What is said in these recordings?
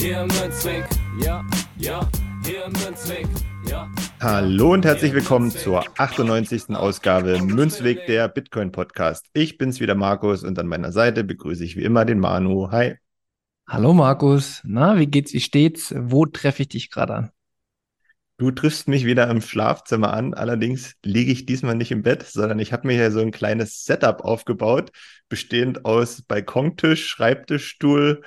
Hier im Münzweg, ja, ja, hier im Münzweg, ja. Hallo und herzlich willkommen zur 98. Ausgabe Münzweg der Bitcoin Podcast. Ich bin's wieder Markus und an meiner Seite begrüße ich wie immer den Manu. Hi. Hallo Markus, na, wie geht's, wie steht's? Wo treffe ich dich gerade an? Du triffst mich wieder im Schlafzimmer an. Allerdings liege ich diesmal nicht im Bett, sondern ich habe mir hier so ein kleines Setup aufgebaut, bestehend aus Balkontisch, Schreibtischstuhl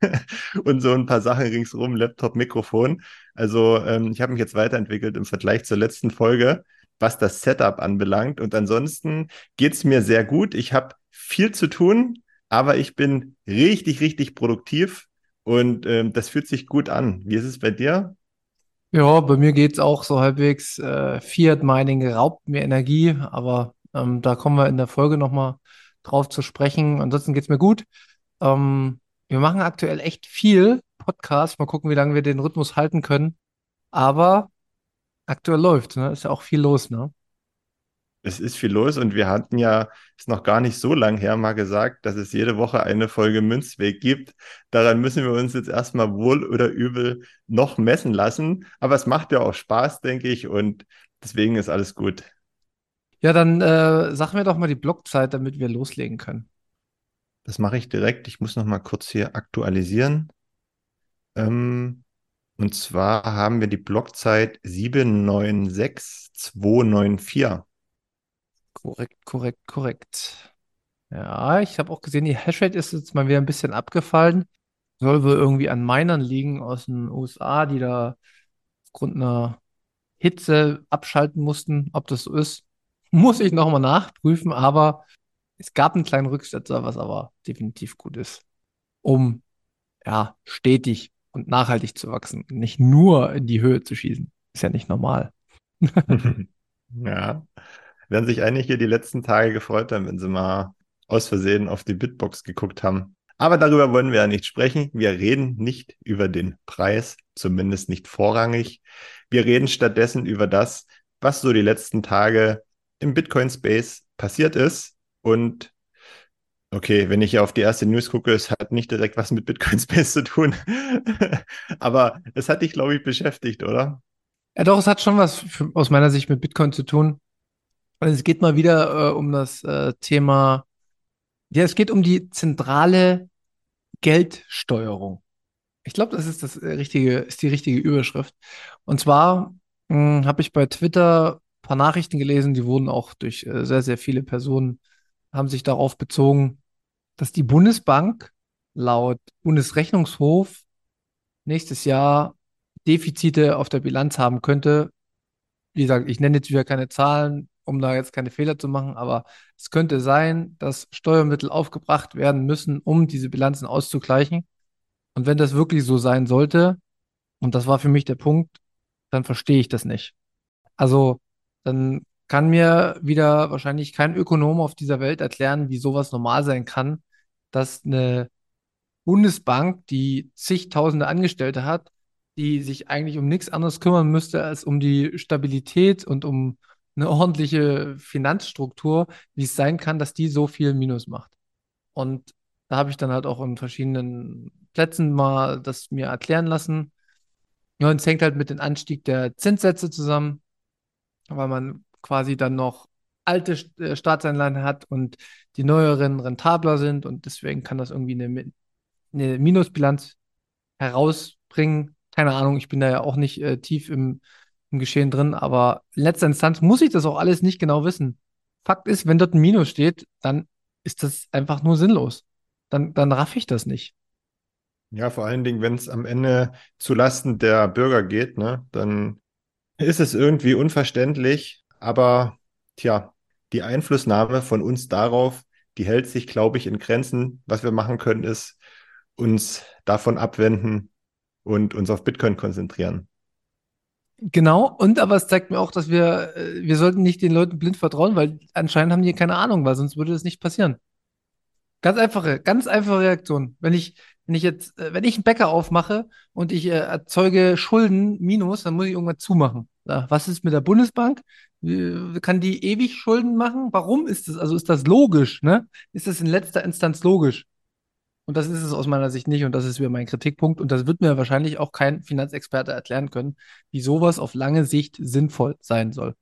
und so ein paar Sachen ringsrum, Laptop, Mikrofon. Also ähm, ich habe mich jetzt weiterentwickelt im Vergleich zur letzten Folge, was das Setup anbelangt. Und ansonsten geht's mir sehr gut. Ich habe viel zu tun, aber ich bin richtig, richtig produktiv und ähm, das fühlt sich gut an. Wie ist es bei dir? Ja, bei mir geht's auch so halbwegs. Äh, Fiat Mining raubt mir Energie, aber ähm, da kommen wir in der Folge nochmal drauf zu sprechen. Ansonsten geht's mir gut. Ähm, wir machen aktuell echt viel Podcast. Mal gucken, wie lange wir den Rhythmus halten können. Aber aktuell läuft, ne? Ist ja auch viel los, ne? Es ist viel los und wir hatten ja, ist noch gar nicht so lang her, mal gesagt, dass es jede Woche eine Folge Münzweg gibt. Daran müssen wir uns jetzt erstmal wohl oder übel noch messen lassen. Aber es macht ja auch Spaß, denke ich, und deswegen ist alles gut. Ja, dann äh, sag mir doch mal die Blockzeit, damit wir loslegen können. Das mache ich direkt. Ich muss noch mal kurz hier aktualisieren. Ähm, und zwar haben wir die Blockzeit 796294. Korrekt, korrekt, korrekt. Ja, ich habe auch gesehen, die Hashrate ist jetzt mal wieder ein bisschen abgefallen. Soll wohl irgendwie an Minern liegen aus den USA, die da aufgrund einer Hitze abschalten mussten. Ob das so ist, muss ich nochmal nachprüfen, aber es gab einen kleinen Rücksetzer, was aber definitiv gut ist, um ja stetig und nachhaltig zu wachsen, nicht nur in die Höhe zu schießen. Ist ja nicht normal. ja werden sich einige die letzten Tage gefreut haben, wenn sie mal aus Versehen auf die Bitbox geguckt haben. Aber darüber wollen wir ja nicht sprechen. Wir reden nicht über den Preis, zumindest nicht vorrangig. Wir reden stattdessen über das, was so die letzten Tage im Bitcoin-Space passiert ist. Und okay, wenn ich auf die erste News gucke, es hat nicht direkt was mit Bitcoin-Space zu tun. Aber es hat dich, glaube ich, beschäftigt, oder? Ja, doch, es hat schon was für, aus meiner Sicht mit Bitcoin zu tun. Also es geht mal wieder äh, um das äh, Thema, ja, es geht um die zentrale Geldsteuerung. Ich glaube, das ist das äh, richtige, ist die richtige Überschrift. Und zwar hm, habe ich bei Twitter ein paar Nachrichten gelesen, die wurden auch durch äh, sehr, sehr viele Personen, haben sich darauf bezogen, dass die Bundesbank laut Bundesrechnungshof nächstes Jahr Defizite auf der Bilanz haben könnte. Wie gesagt, ich nenne jetzt wieder keine Zahlen, um da jetzt keine Fehler zu machen, aber es könnte sein, dass Steuermittel aufgebracht werden müssen, um diese Bilanzen auszugleichen. Und wenn das wirklich so sein sollte, und das war für mich der Punkt, dann verstehe ich das nicht. Also, dann kann mir wieder wahrscheinlich kein Ökonom auf dieser Welt erklären, wie sowas normal sein kann, dass eine Bundesbank, die zigtausende Angestellte hat, die sich eigentlich um nichts anderes kümmern müsste als um die Stabilität und um eine ordentliche Finanzstruktur, wie es sein kann, dass die so viel Minus macht. Und da habe ich dann halt auch in verschiedenen Plätzen mal das mir erklären lassen. Ja, und es hängt halt mit dem Anstieg der Zinssätze zusammen, weil man quasi dann noch alte äh, Staatsanleihen hat und die neueren rentabler sind und deswegen kann das irgendwie eine, eine Minusbilanz herausbringen. Keine Ahnung, ich bin da ja auch nicht äh, tief im, im Geschehen drin, aber in letzter Instanz muss ich das auch alles nicht genau wissen. Fakt ist, wenn dort ein Minus steht, dann ist das einfach nur sinnlos. Dann, dann raff ich das nicht. Ja, vor allen Dingen, wenn es am Ende zu Lasten der Bürger geht, ne, dann ist es irgendwie unverständlich, aber tja, die Einflussnahme von uns darauf, die hält sich, glaube ich, in Grenzen. Was wir machen können, ist uns davon abwenden und uns auf Bitcoin konzentrieren. Genau, und aber es zeigt mir auch, dass wir, äh, wir sollten nicht den Leuten blind vertrauen, weil anscheinend haben die keine Ahnung, weil sonst würde das nicht passieren. Ganz einfache, ganz einfache Reaktion. Wenn ich, wenn ich jetzt, äh, wenn ich einen Bäcker aufmache und ich äh, erzeuge Schulden minus, dann muss ich irgendwann zumachen. Ja, was ist mit der Bundesbank? Kann die ewig Schulden machen? Warum ist das? Also ist das logisch, ne? Ist das in letzter Instanz logisch? Und das ist es aus meiner Sicht nicht. Und das ist wieder mein Kritikpunkt. Und das wird mir wahrscheinlich auch kein Finanzexperte erklären können, wie sowas auf lange Sicht sinnvoll sein soll.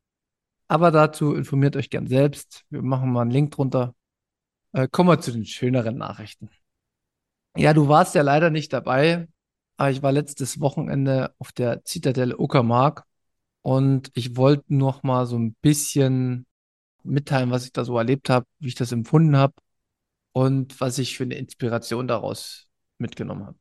Aber dazu informiert euch gern selbst. Wir machen mal einen Link drunter. Äh, kommen wir zu den schöneren Nachrichten. Ja, du warst ja leider nicht dabei, aber ich war letztes Wochenende auf der Zitadelle Uckermark und ich wollte noch mal so ein bisschen mitteilen, was ich da so erlebt habe, wie ich das empfunden habe und was ich für eine Inspiration daraus mitgenommen habe.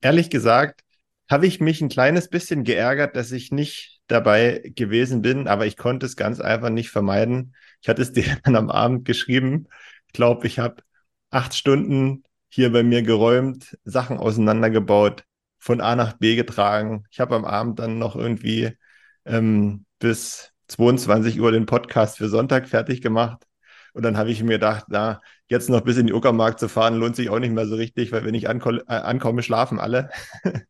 Ehrlich gesagt, habe ich mich ein kleines bisschen geärgert, dass ich nicht dabei gewesen bin, aber ich konnte es ganz einfach nicht vermeiden. Ich hatte es dir dann am Abend geschrieben. Ich glaube, ich habe acht Stunden hier bei mir geräumt, Sachen auseinandergebaut, von A nach B getragen. Ich habe am Abend dann noch irgendwie ähm, bis 22 Uhr den Podcast für Sonntag fertig gemacht. Und dann habe ich mir gedacht, na, jetzt noch bis in die Uckermark zu fahren, lohnt sich auch nicht mehr so richtig, weil wenn ich anko äh, ankomme, schlafen alle.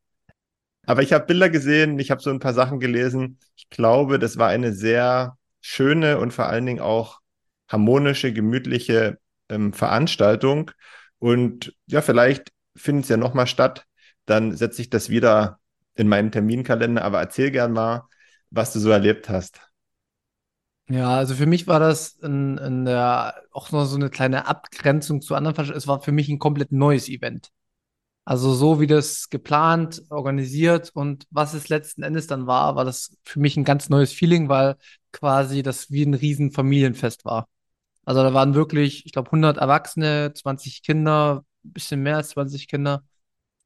Aber ich habe Bilder gesehen, ich habe so ein paar Sachen gelesen. Ich glaube, das war eine sehr schöne und vor allen Dingen auch harmonische, gemütliche ähm, Veranstaltung. Und ja, vielleicht findet es ja nochmal statt. Dann setze ich das wieder in meinen Terminkalender. Aber erzähl gern mal, was du so erlebt hast. Ja, also für mich war das in, in der, auch noch so eine kleine Abgrenzung zu anderen Veranstaltungen. Es war für mich ein komplett neues Event. Also so wie das geplant, organisiert und was es letzten Endes dann war, war das für mich ein ganz neues Feeling, weil quasi das wie ein riesen Familienfest war. Also da waren wirklich, ich glaube, 100 Erwachsene, 20 Kinder, ein bisschen mehr als 20 Kinder.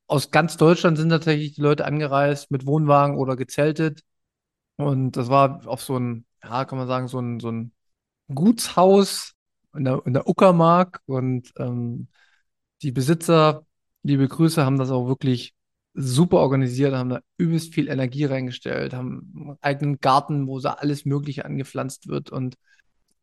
Aus ganz Deutschland sind tatsächlich die Leute angereist mit Wohnwagen oder gezeltet. Und das war auf so ein ja, kann man sagen, so ein, so ein Gutshaus in der, in der Uckermark. Und ähm, die Besitzer, liebe Grüße, haben das auch wirklich super organisiert, haben da übelst viel Energie reingestellt, haben einen eigenen Garten, wo da alles Mögliche angepflanzt wird. Und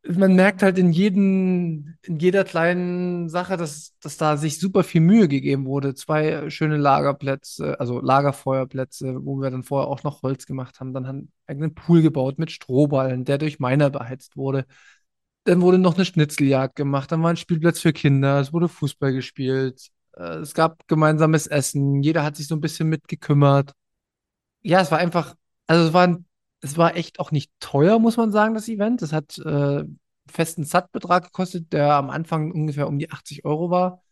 man merkt halt in jedem, in jeder kleinen Sache, dass, dass da sich super viel Mühe gegeben wurde. Zwei schöne Lagerplätze, also Lagerfeuerplätze, wo wir dann vorher auch noch Holz gemacht haben. Dann haben wir einen eigenen Pool gebaut mit Strohballen, der durch Miner beheizt wurde. Dann wurde noch eine Schnitzeljagd gemacht. Dann war ein Spielplatz für Kinder. Es wurde Fußball gespielt. Äh, es gab gemeinsames Essen. Jeder hat sich so ein bisschen mitgekümmert. Ja, es war einfach, also es war ein es war echt auch nicht teuer, muss man sagen, das Event. Es hat äh, festen Sat-Betrag gekostet, der am Anfang ungefähr um die 80 Euro war.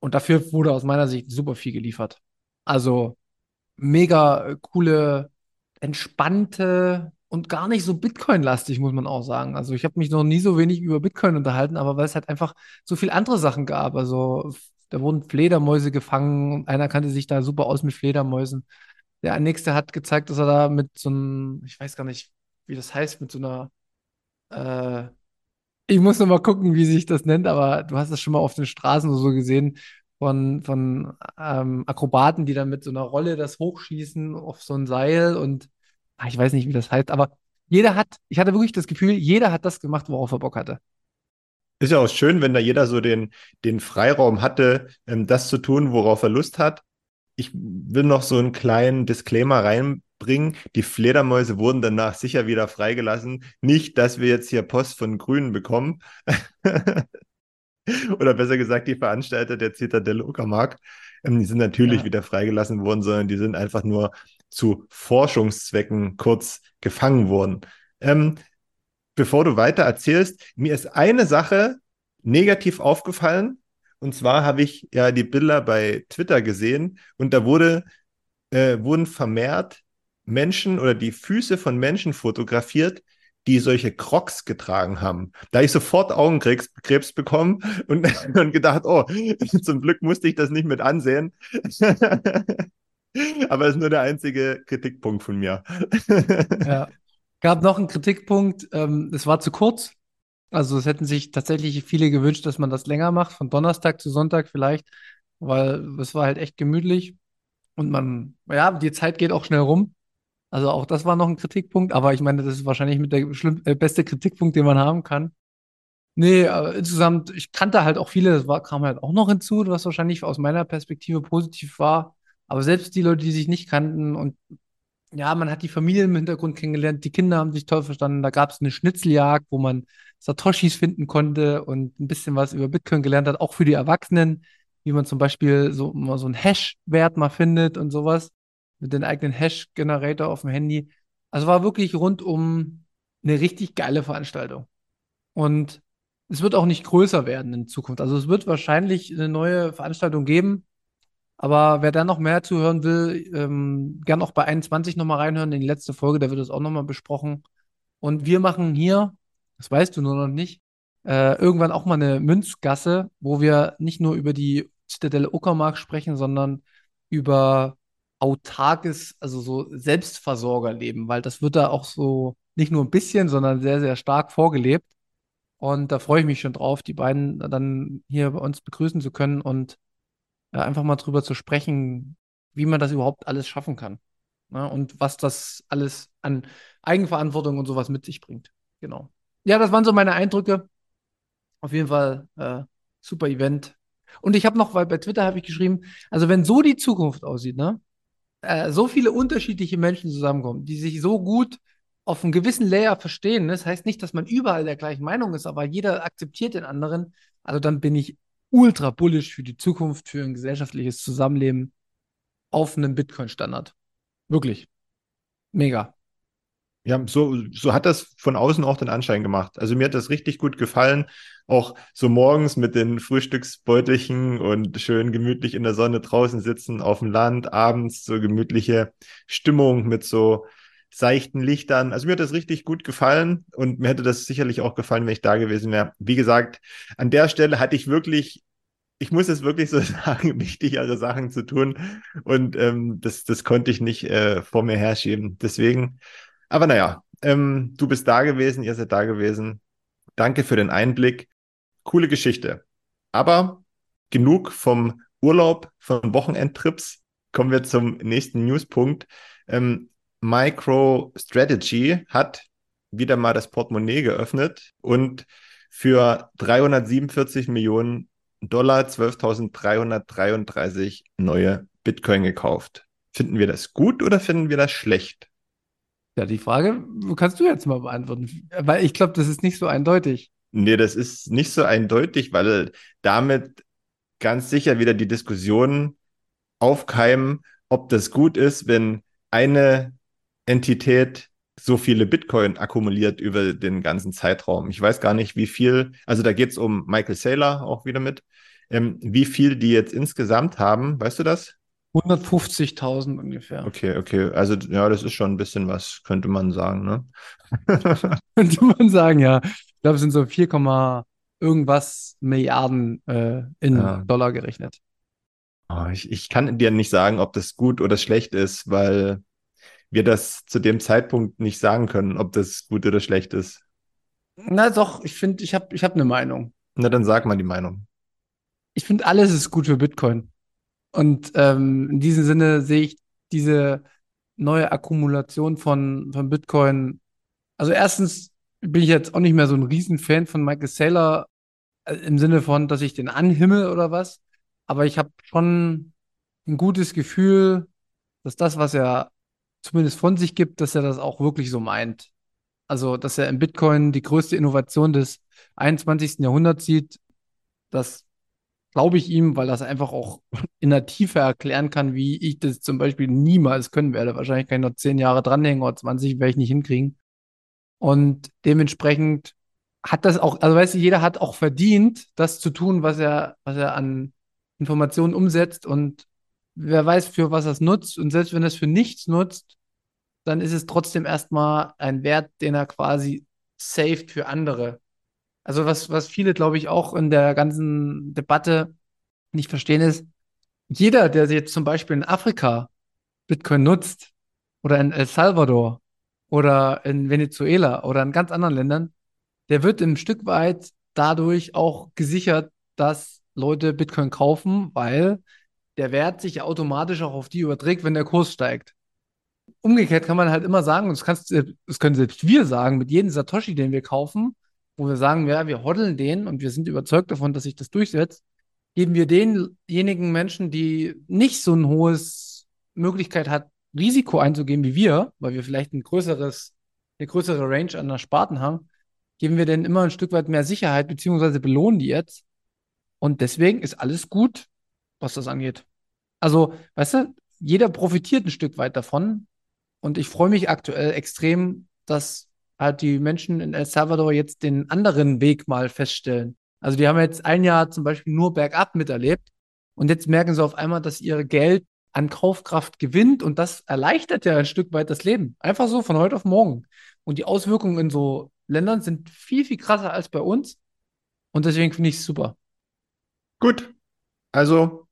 Und dafür wurde aus meiner Sicht super viel geliefert. Also mega äh, coole, entspannte und gar nicht so Bitcoin-lastig, muss man auch sagen. Also ich habe mich noch nie so wenig über Bitcoin unterhalten, aber weil es halt einfach so viel andere Sachen gab. Also da wurden Fledermäuse gefangen und einer kannte sich da super aus mit Fledermäusen. Der nächste hat gezeigt, dass er da mit so einem, ich weiß gar nicht, wie das heißt, mit so einer, äh, ich muss noch mal gucken, wie sich das nennt, aber du hast das schon mal auf den Straßen so gesehen von, von ähm, Akrobaten, die dann mit so einer Rolle das hochschießen auf so ein Seil und ach, ich weiß nicht, wie das heißt, aber jeder hat, ich hatte wirklich das Gefühl, jeder hat das gemacht, worauf er Bock hatte. Ist ja auch schön, wenn da jeder so den, den Freiraum hatte, ähm, das zu tun, worauf er Lust hat ich will noch so einen kleinen Disclaimer reinbringen. Die Fledermäuse wurden danach sicher wieder freigelassen. Nicht, dass wir jetzt hier Post von Grünen bekommen. Oder besser gesagt, die Veranstalter der Zitadelle Uckermark, ähm, die sind natürlich ja. wieder freigelassen worden, sondern die sind einfach nur zu Forschungszwecken kurz gefangen worden. Ähm, bevor du weiter erzählst, mir ist eine Sache negativ aufgefallen und zwar habe ich ja die Bilder bei Twitter gesehen und da wurde, äh, wurden vermehrt Menschen oder die Füße von Menschen fotografiert, die solche Crocs getragen haben. Da habe ich sofort Augenkrebs bekommen und, und gedacht, oh, zum Glück musste ich das nicht mit ansehen. Aber es ist nur der einzige Kritikpunkt von mir. ja. Gab noch einen Kritikpunkt, ähm, es war zu kurz. Also es hätten sich tatsächlich viele gewünscht, dass man das länger macht, von Donnerstag zu Sonntag vielleicht. weil es war halt echt gemütlich und man, ja, die Zeit geht auch schnell rum. Also auch das war noch ein Kritikpunkt, aber ich meine, das ist wahrscheinlich mit der schlimm, äh, beste Kritikpunkt, den man haben kann. Nee, äh, insgesamt, ich kannte halt auch viele, das war, kam halt auch noch hinzu, was wahrscheinlich aus meiner Perspektive positiv war. Aber selbst die Leute, die sich nicht kannten und ja, man hat die Familie im Hintergrund kennengelernt, die Kinder haben sich toll verstanden. Da gab es eine Schnitzeljagd, wo man Satoshis finden konnte und ein bisschen was über Bitcoin gelernt hat, auch für die Erwachsenen, wie man zum Beispiel so mal so einen Hash-Wert mal findet und sowas mit den eigenen Hash-Generator auf dem Handy. Also war wirklich rundum eine richtig geile Veranstaltung. Und es wird auch nicht größer werden in Zukunft. Also es wird wahrscheinlich eine neue Veranstaltung geben. Aber wer da noch mehr zuhören will, ähm, gern auch bei 21 nochmal reinhören in die letzte Folge, da wird es auch nochmal besprochen. Und wir machen hier, das weißt du nur noch nicht, äh, irgendwann auch mal eine Münzgasse, wo wir nicht nur über die Zitadelle Uckermark sprechen, sondern über autarkes, also so Selbstversorgerleben, weil das wird da auch so nicht nur ein bisschen, sondern sehr, sehr stark vorgelebt. Und da freue ich mich schon drauf, die beiden dann hier bei uns begrüßen zu können und ja, einfach mal drüber zu sprechen, wie man das überhaupt alles schaffen kann. Ne? Und was das alles an Eigenverantwortung und sowas mit sich bringt. Genau. Ja, das waren so meine Eindrücke. Auf jeden Fall äh, super Event. Und ich habe noch, weil bei Twitter habe ich geschrieben, also wenn so die Zukunft aussieht, ne, äh, so viele unterschiedliche Menschen zusammenkommen, die sich so gut auf einem gewissen Layer verstehen. Ne? Das heißt nicht, dass man überall der gleichen Meinung ist, aber jeder akzeptiert den anderen. Also dann bin ich ultra bullish für die Zukunft, für ein gesellschaftliches Zusammenleben auf einem Bitcoin-Standard. Wirklich. Mega. Ja, so, so hat das von außen auch den Anschein gemacht. Also mir hat das richtig gut gefallen. Auch so morgens mit den Frühstücksbeutelchen und schön gemütlich in der Sonne draußen sitzen auf dem Land, abends so gemütliche Stimmung mit so seichten Lichtern. Also mir hat das richtig gut gefallen und mir hätte das sicherlich auch gefallen, wenn ich da gewesen wäre. Wie gesagt, an der Stelle hatte ich wirklich, ich muss es wirklich so sagen, wichtigere Sachen zu tun und ähm, das, das konnte ich nicht äh, vor mir herschieben. Deswegen, aber naja, ähm, du bist da gewesen, ihr seid da gewesen. Danke für den Einblick. Coole Geschichte. Aber genug vom Urlaub, von Wochenendtrips. Kommen wir zum nächsten Newspunkt. Ähm, MicroStrategy hat wieder mal das Portemonnaie geöffnet und für 347 Millionen Dollar 12.333 neue Bitcoin gekauft. Finden wir das gut oder finden wir das schlecht? Ja, die Frage kannst du jetzt mal beantworten, weil ich glaube, das ist nicht so eindeutig. Nee, das ist nicht so eindeutig, weil damit ganz sicher wieder die Diskussion aufkeimen, ob das gut ist, wenn eine Entität so viele Bitcoin akkumuliert über den ganzen Zeitraum. Ich weiß gar nicht, wie viel, also da geht es um Michael Saylor auch wieder mit, ähm, wie viel die jetzt insgesamt haben, weißt du das? 150.000 ungefähr. Okay, okay, also ja, das ist schon ein bisschen was, könnte man sagen, ne? könnte man sagen, ja. Ich glaube, es sind so 4, irgendwas Milliarden äh, in ja. Dollar gerechnet. Oh, ich, ich kann dir nicht sagen, ob das gut oder schlecht ist, weil wir das zu dem Zeitpunkt nicht sagen können, ob das gut oder schlecht ist. Na doch, ich finde, ich habe ich hab eine Meinung. Na, dann sag mal die Meinung. Ich finde, alles ist gut für Bitcoin. Und ähm, in diesem Sinne sehe ich diese neue Akkumulation von, von Bitcoin. Also erstens bin ich jetzt auch nicht mehr so ein Riesenfan von Michael Saylor äh, im Sinne von, dass ich den anhimmel oder was. Aber ich habe schon ein gutes Gefühl, dass das, was er zumindest von sich gibt, dass er das auch wirklich so meint. Also, dass er im Bitcoin die größte Innovation des 21. Jahrhunderts sieht, das glaube ich ihm, weil das einfach auch in der Tiefe erklären kann, wie ich das zum Beispiel niemals können werde. Wahrscheinlich kann ich noch zehn Jahre dranhängen oder 20 werde ich nicht hinkriegen. Und dementsprechend hat das auch, also weißt du, jeder hat auch verdient, das zu tun, was er, was er an Informationen umsetzt und wer weiß, für was er es nutzt. Und selbst wenn er es für nichts nutzt, dann ist es trotzdem erstmal ein Wert, den er quasi saved für andere. Also was, was viele, glaube ich, auch in der ganzen Debatte nicht verstehen ist, jeder, der jetzt zum Beispiel in Afrika Bitcoin nutzt oder in El Salvador oder in Venezuela oder in ganz anderen Ländern, der wird ein Stück weit dadurch auch gesichert, dass Leute Bitcoin kaufen, weil der Wert sich automatisch auch auf die überträgt, wenn der Kurs steigt. Umgekehrt kann man halt immer sagen, und das, kannst, das können selbst wir sagen, mit jedem Satoshi, den wir kaufen, wo wir sagen, ja, wir hoddeln den und wir sind überzeugt davon, dass sich das durchsetzt, geben wir denjenigen Menschen, die nicht so ein hohes Möglichkeit hat, Risiko einzugehen wie wir, weil wir vielleicht ein größeres, eine größere Range an der Sparten haben, geben wir denen immer ein Stück weit mehr Sicherheit, beziehungsweise belohnen die jetzt. Und deswegen ist alles gut, was das angeht. Also, weißt du, jeder profitiert ein Stück weit davon. Und ich freue mich aktuell extrem, dass halt die Menschen in El Salvador jetzt den anderen Weg mal feststellen. Also die haben jetzt ein Jahr zum Beispiel nur bergab miterlebt und jetzt merken sie auf einmal, dass ihr Geld an Kaufkraft gewinnt und das erleichtert ja ein Stück weit das Leben. Einfach so von heute auf morgen. Und die Auswirkungen in so Ländern sind viel, viel krasser als bei uns. Und deswegen finde ich es super. Gut. Also,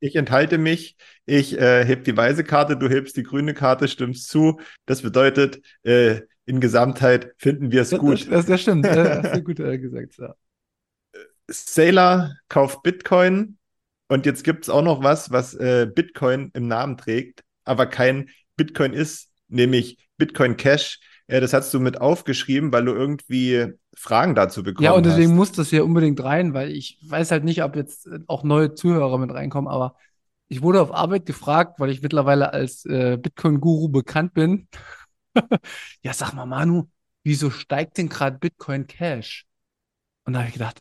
ich enthalte mich. Ich äh, heb die weiße Karte, du hebst die grüne Karte, stimmst zu. Das bedeutet, äh, in Gesamtheit finden wir es gut. Das, das, das stimmt. das hast du gut äh, gesagt, ja. Sailor kauft Bitcoin und jetzt gibt es auch noch was, was äh, Bitcoin im Namen trägt, aber kein Bitcoin ist, nämlich Bitcoin Cash. Äh, das hast du mit aufgeschrieben, weil du irgendwie Fragen dazu bekommen hast. Ja, und deswegen hast. muss das hier unbedingt rein, weil ich weiß halt nicht, ob jetzt auch neue Zuhörer mit reinkommen, aber ich wurde auf Arbeit gefragt, weil ich mittlerweile als äh, Bitcoin-Guru bekannt bin. ja, sag mal, Manu, wieso steigt denn gerade Bitcoin Cash? Und da habe ich gedacht,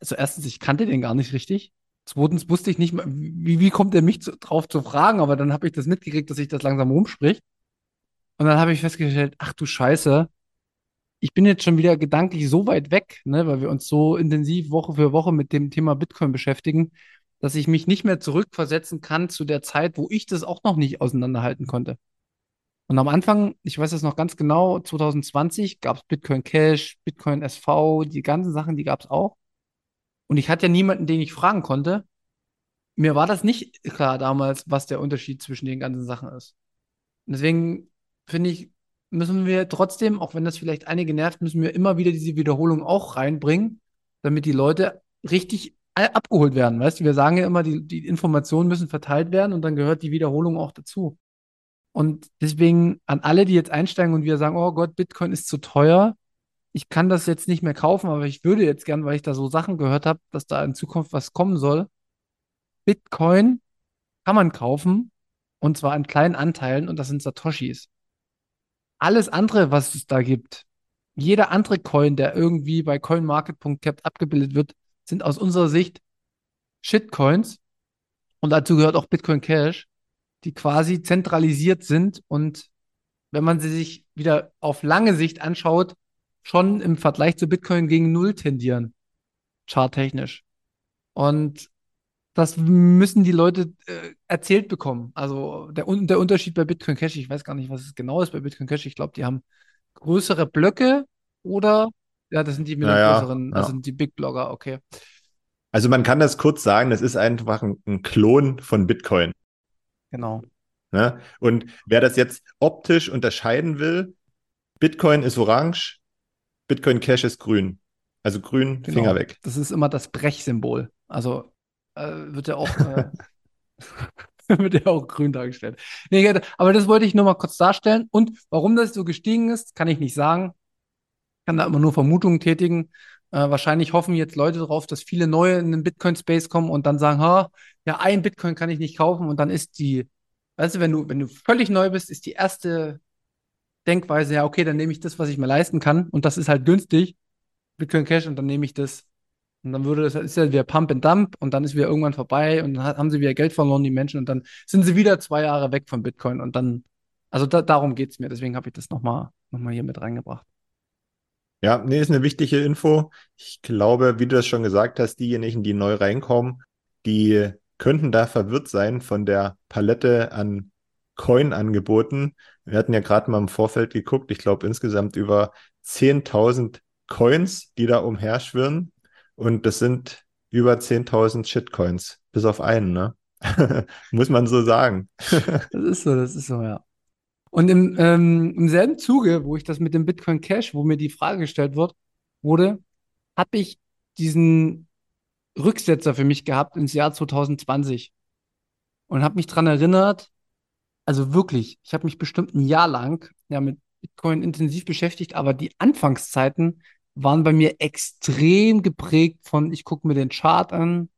also erstens, ich kannte den gar nicht richtig. Zweitens wusste ich nicht, wie, wie kommt er mich zu, drauf zu fragen, aber dann habe ich das mitgekriegt, dass sich das langsam rumspricht. Und dann habe ich festgestellt, ach du Scheiße, ich bin jetzt schon wieder gedanklich so weit weg, ne, weil wir uns so intensiv Woche für Woche mit dem Thema Bitcoin beschäftigen, dass ich mich nicht mehr zurückversetzen kann zu der Zeit, wo ich das auch noch nicht auseinanderhalten konnte. Und am Anfang, ich weiß es noch ganz genau, 2020 gab es Bitcoin Cash, Bitcoin SV, die ganzen Sachen, die gab es auch. Und ich hatte ja niemanden, den ich fragen konnte. Mir war das nicht klar damals, was der Unterschied zwischen den ganzen Sachen ist. Und deswegen finde ich, müssen wir trotzdem, auch wenn das vielleicht einige nervt, müssen wir immer wieder diese Wiederholung auch reinbringen, damit die Leute richtig abgeholt werden. Weißt du, wir sagen ja immer, die, die Informationen müssen verteilt werden und dann gehört die Wiederholung auch dazu. Und deswegen an alle, die jetzt einsteigen und wir sagen, oh Gott, Bitcoin ist zu teuer, ich kann das jetzt nicht mehr kaufen, aber ich würde jetzt gern, weil ich da so Sachen gehört habe, dass da in Zukunft was kommen soll. Bitcoin kann man kaufen und zwar in kleinen Anteilen und das sind Satoshis. Alles andere, was es da gibt, jeder andere Coin, der irgendwie bei coinmarket.cap abgebildet wird, sind aus unserer Sicht Shitcoins und dazu gehört auch Bitcoin Cash, die quasi zentralisiert sind und wenn man sie sich wieder auf lange Sicht anschaut, schon im Vergleich zu Bitcoin gegen Null tendieren, charttechnisch. Und das müssen die Leute äh, erzählt bekommen. Also der, der Unterschied bei Bitcoin Cash, ich weiß gar nicht, was es genau ist bei Bitcoin Cash. Ich glaube, die haben größere Blöcke oder, ja, das sind die mit naja, größeren, ja. das sind die Big Blogger, okay. Also man kann das kurz sagen, das ist einfach ein, ein Klon von Bitcoin. Genau. Ne? Und wer das jetzt optisch unterscheiden will, Bitcoin ist orange, Bitcoin Cash ist grün. Also grün, genau. Finger weg. Das ist immer das Brechsymbol. Also äh, wird ja auch, äh, wird ja auch grün dargestellt. Nee, aber das wollte ich nur mal kurz darstellen. Und warum das so gestiegen ist, kann ich nicht sagen. Ich kann da immer nur Vermutungen tätigen. Äh, wahrscheinlich hoffen jetzt Leute darauf, dass viele neue in den Bitcoin-Space kommen und dann sagen, ha, ja, ein Bitcoin kann ich nicht kaufen und dann ist die, weißt du, wenn du, wenn du völlig neu bist, ist die erste Denkweise, ja, okay, dann nehme ich das, was ich mir leisten kann und das ist halt günstig, Bitcoin Cash und dann nehme ich das. Und dann würde das, ist ja wieder Pump and Dump und dann ist wieder irgendwann vorbei und dann haben sie wieder Geld verloren, die Menschen, und dann sind sie wieder zwei Jahre weg von Bitcoin und dann, also da, darum geht es mir, deswegen habe ich das nochmal noch hier mit reingebracht. Ja, nee, ist eine wichtige Info. Ich glaube, wie du das schon gesagt hast, diejenigen, die neu reinkommen, die könnten da verwirrt sein von der Palette an Coin-Angeboten. Wir hatten ja gerade mal im Vorfeld geguckt, ich glaube insgesamt über 10.000 Coins, die da umherschwirren. Und das sind über 10.000 Shitcoins, bis auf einen, ne? Muss man so sagen. das ist so, das ist so, ja. Und im, ähm, im selben Zuge, wo ich das mit dem Bitcoin Cash, wo mir die Frage gestellt wird, wurde, habe ich diesen Rücksetzer für mich gehabt ins Jahr 2020 und habe mich daran erinnert, also wirklich, ich habe mich bestimmt ein Jahr lang ja mit Bitcoin intensiv beschäftigt, aber die Anfangszeiten waren bei mir extrem geprägt von, ich gucke mir den Chart an,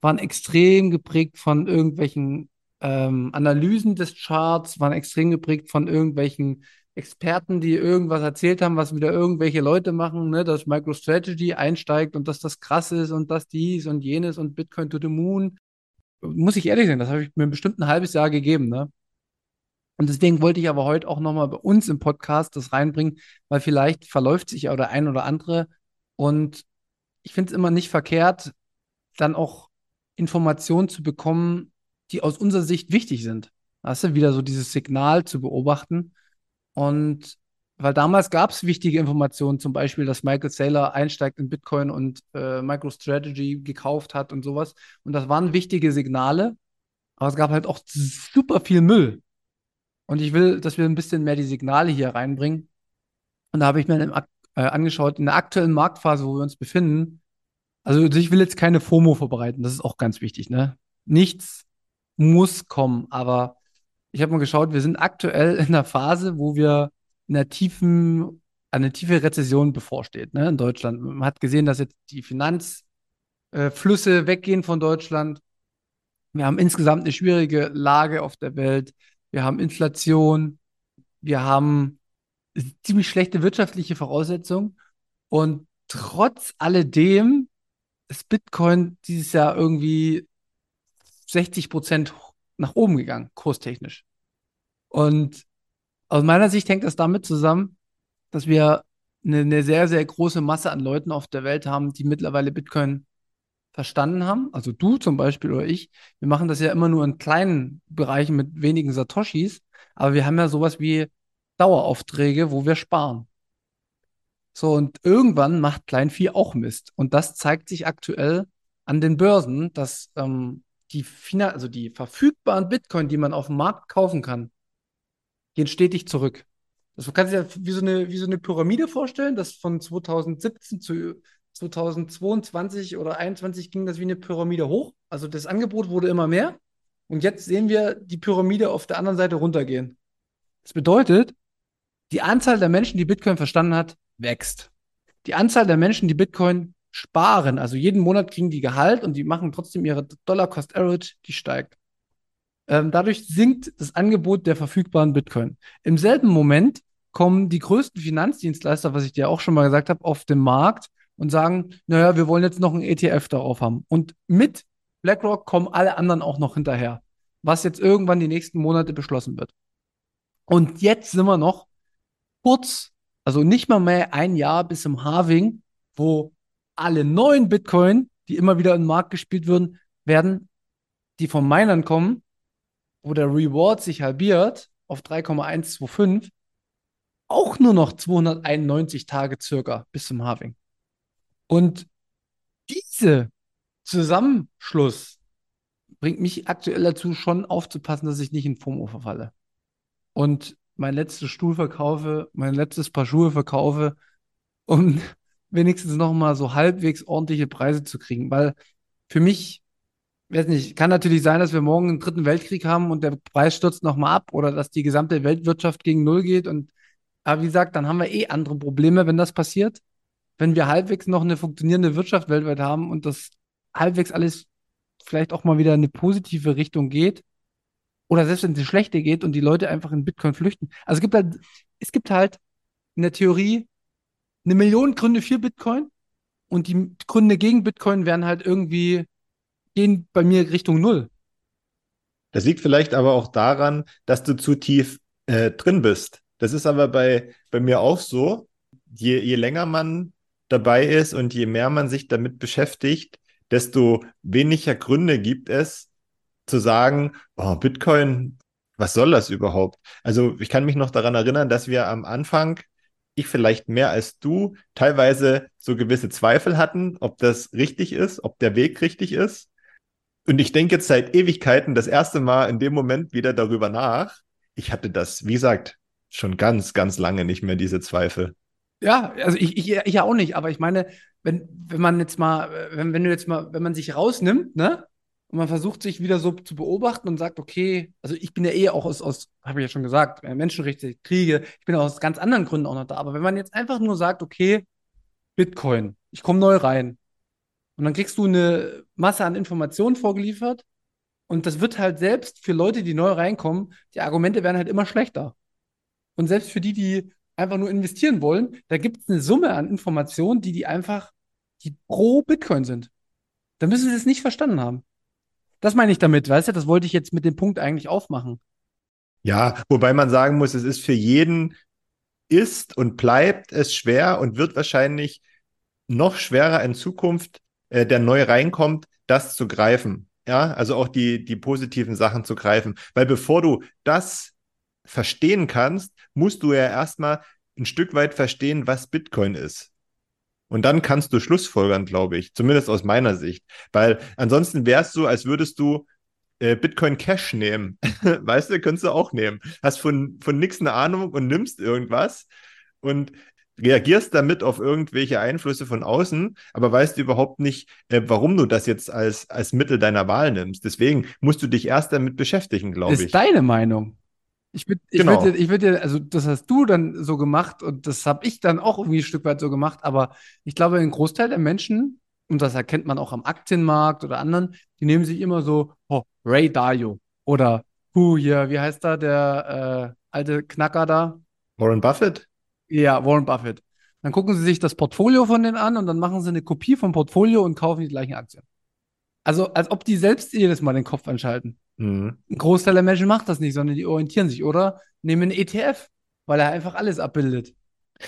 waren extrem geprägt von irgendwelchen ähm, Analysen des Charts, waren extrem geprägt von irgendwelchen Experten, die irgendwas erzählt haben, was wieder irgendwelche Leute machen, ne, dass MicroStrategy einsteigt und dass das krass ist und dass dies und jenes und Bitcoin to the Moon. Muss ich ehrlich sein, das habe ich mir bestimmt ein halbes Jahr gegeben, ne? Und deswegen wollte ich aber heute auch nochmal bei uns im Podcast das reinbringen, weil vielleicht verläuft sich ja der ein oder andere. Und ich finde es immer nicht verkehrt, dann auch Informationen zu bekommen, die aus unserer Sicht wichtig sind. Weißt du, wieder so dieses Signal zu beobachten. Und weil damals gab es wichtige Informationen, zum Beispiel, dass Michael Saylor einsteigt in Bitcoin und äh, MicroStrategy gekauft hat und sowas. Und das waren wichtige Signale, aber es gab halt auch super viel Müll. Und ich will, dass wir ein bisschen mehr die Signale hier reinbringen. Und da habe ich mir im, äh, angeschaut, in der aktuellen Marktphase, wo wir uns befinden, also ich will jetzt keine FOMO vorbereiten, das ist auch ganz wichtig, ne? Nichts muss kommen, aber ich habe mal geschaut, wir sind aktuell in einer Phase, wo wir in einer tiefen, eine tiefe Rezession bevorsteht, ne, in Deutschland. Man hat gesehen, dass jetzt die Finanzflüsse äh, weggehen von Deutschland. Wir haben insgesamt eine schwierige Lage auf der Welt. Wir haben Inflation. Wir haben ziemlich schlechte wirtschaftliche Voraussetzungen. Und trotz alledem ist Bitcoin dieses Jahr irgendwie 60 Prozent nach oben gegangen, kurstechnisch. Und aus meiner Sicht hängt das damit zusammen, dass wir eine, eine, sehr, sehr große Masse an Leuten auf der Welt haben, die mittlerweile Bitcoin verstanden haben. Also du zum Beispiel oder ich. Wir machen das ja immer nur in kleinen Bereichen mit wenigen Satoshis, aber wir haben ja sowas wie Daueraufträge, wo wir sparen. So, und irgendwann macht Kleinvieh auch Mist. Und das zeigt sich aktuell an den Börsen, dass ähm, die, also die verfügbaren Bitcoin, die man auf dem Markt kaufen kann, gehen stetig zurück. Das kannst du dir wie so eine, wie so eine Pyramide vorstellen, dass von 2017 zu 2022 oder 2021 ging das wie eine Pyramide hoch. Also das Angebot wurde immer mehr. Und jetzt sehen wir die Pyramide auf der anderen Seite runtergehen. Das bedeutet, die Anzahl der Menschen, die Bitcoin verstanden hat, wächst. Die Anzahl der Menschen, die Bitcoin sparen, also jeden Monat kriegen die Gehalt und die machen trotzdem ihre Dollar Cost Average, die steigt. Ähm, dadurch sinkt das Angebot der verfügbaren Bitcoin. Im selben Moment kommen die größten Finanzdienstleister, was ich dir auch schon mal gesagt habe, auf den Markt und sagen, naja, wir wollen jetzt noch ein ETF darauf haben. Und mit BlackRock kommen alle anderen auch noch hinterher, was jetzt irgendwann die nächsten Monate beschlossen wird. Und jetzt sind wir noch kurz, also nicht mal mehr ein Jahr bis zum Halving, wo alle neuen Bitcoin, die immer wieder im Markt gespielt würden, werden, die von Minern kommen, wo der Reward sich halbiert auf 3,125, auch nur noch 291 Tage circa bis zum Halving. Und diese Zusammenschluss bringt mich aktuell dazu, schon aufzupassen, dass ich nicht in FOMO verfalle. Und mein letztes Stuhl verkaufe, mein letztes Paar Schuhe verkaufe, um wenigstens noch mal so halbwegs ordentliche Preise zu kriegen. Weil für mich, weiß nicht, kann natürlich sein, dass wir morgen einen dritten Weltkrieg haben und der Preis stürzt noch mal ab oder dass die gesamte Weltwirtschaft gegen Null geht. Und aber wie gesagt, dann haben wir eh andere Probleme, wenn das passiert. Wenn wir halbwegs noch eine funktionierende Wirtschaft weltweit haben und das halbwegs alles vielleicht auch mal wieder in eine positive Richtung geht, oder selbst wenn es schlechte geht und die Leute einfach in Bitcoin flüchten. Also es gibt halt, es gibt halt in der Theorie eine Million Gründe für Bitcoin und die Gründe gegen Bitcoin werden halt irgendwie, gehen bei mir Richtung Null. Das liegt vielleicht aber auch daran, dass du zu tief äh, drin bist. Das ist aber bei, bei mir auch so. Je, je länger man dabei ist und je mehr man sich damit beschäftigt, desto weniger Gründe gibt es zu sagen, oh, Bitcoin, was soll das überhaupt? Also ich kann mich noch daran erinnern, dass wir am Anfang ich vielleicht mehr als du teilweise so gewisse Zweifel hatten, ob das richtig ist, ob der Weg richtig ist. Und ich denke jetzt seit Ewigkeiten das erste Mal in dem Moment wieder darüber nach. Ich hatte das, wie gesagt, schon ganz, ganz lange nicht mehr diese Zweifel. Ja, also ich, ich, ich auch nicht, aber ich meine, wenn, wenn man jetzt mal, wenn, wenn du jetzt mal, wenn man sich rausnimmt, ne? Und man versucht sich wieder so zu beobachten und sagt, okay, also ich bin ja eh auch aus, aus habe ich ja schon gesagt, Menschenrechte, Kriege, ich bin aus ganz anderen Gründen auch noch da. Aber wenn man jetzt einfach nur sagt, okay, Bitcoin, ich komme neu rein. Und dann kriegst du eine Masse an Informationen vorgeliefert. Und das wird halt selbst für Leute, die neu reinkommen, die Argumente werden halt immer schlechter. Und selbst für die, die einfach nur investieren wollen, da gibt es eine Summe an Informationen, die die einfach, die pro Bitcoin sind. Da müssen sie es nicht verstanden haben. Das meine ich damit, weißt du, das wollte ich jetzt mit dem Punkt eigentlich aufmachen. Ja, wobei man sagen muss, es ist für jeden ist und bleibt es schwer und wird wahrscheinlich noch schwerer in Zukunft, äh, der neu reinkommt, das zu greifen. Ja, also auch die, die positiven Sachen zu greifen. Weil bevor du das verstehen kannst, musst du ja erstmal ein Stück weit verstehen, was Bitcoin ist. Und dann kannst du Schlussfolgern, glaube ich, zumindest aus meiner Sicht. Weil ansonsten wäre es so, als würdest du äh, Bitcoin Cash nehmen. weißt du, könntest du auch nehmen. Hast von, von nichts eine Ahnung und nimmst irgendwas und reagierst damit auf irgendwelche Einflüsse von außen, aber weißt überhaupt nicht, äh, warum du das jetzt als, als Mittel deiner Wahl nimmst. Deswegen musst du dich erst damit beschäftigen, glaube ich. Ist deine Meinung. Ich würde, ich Genau. würde, ich würde, also das hast du dann so gemacht und das habe ich dann auch irgendwie ein Stück weit so gemacht, aber ich glaube, ein Großteil der Menschen, und das erkennt man auch am Aktienmarkt oder anderen, die nehmen sich immer so, oh, Ray Dalio oder Hu hier, wie heißt da, der äh, alte Knacker da? Warren Buffett? Ja, Warren Buffett. Dann gucken sie sich das Portfolio von denen an und dann machen sie eine Kopie vom Portfolio und kaufen die gleichen Aktien. Also, als ob die selbst jedes Mal den Kopf anschalten. Mhm. Ein Großteil der Menschen macht das nicht, sondern die orientieren sich oder nehmen einen ETF, weil er einfach alles abbildet.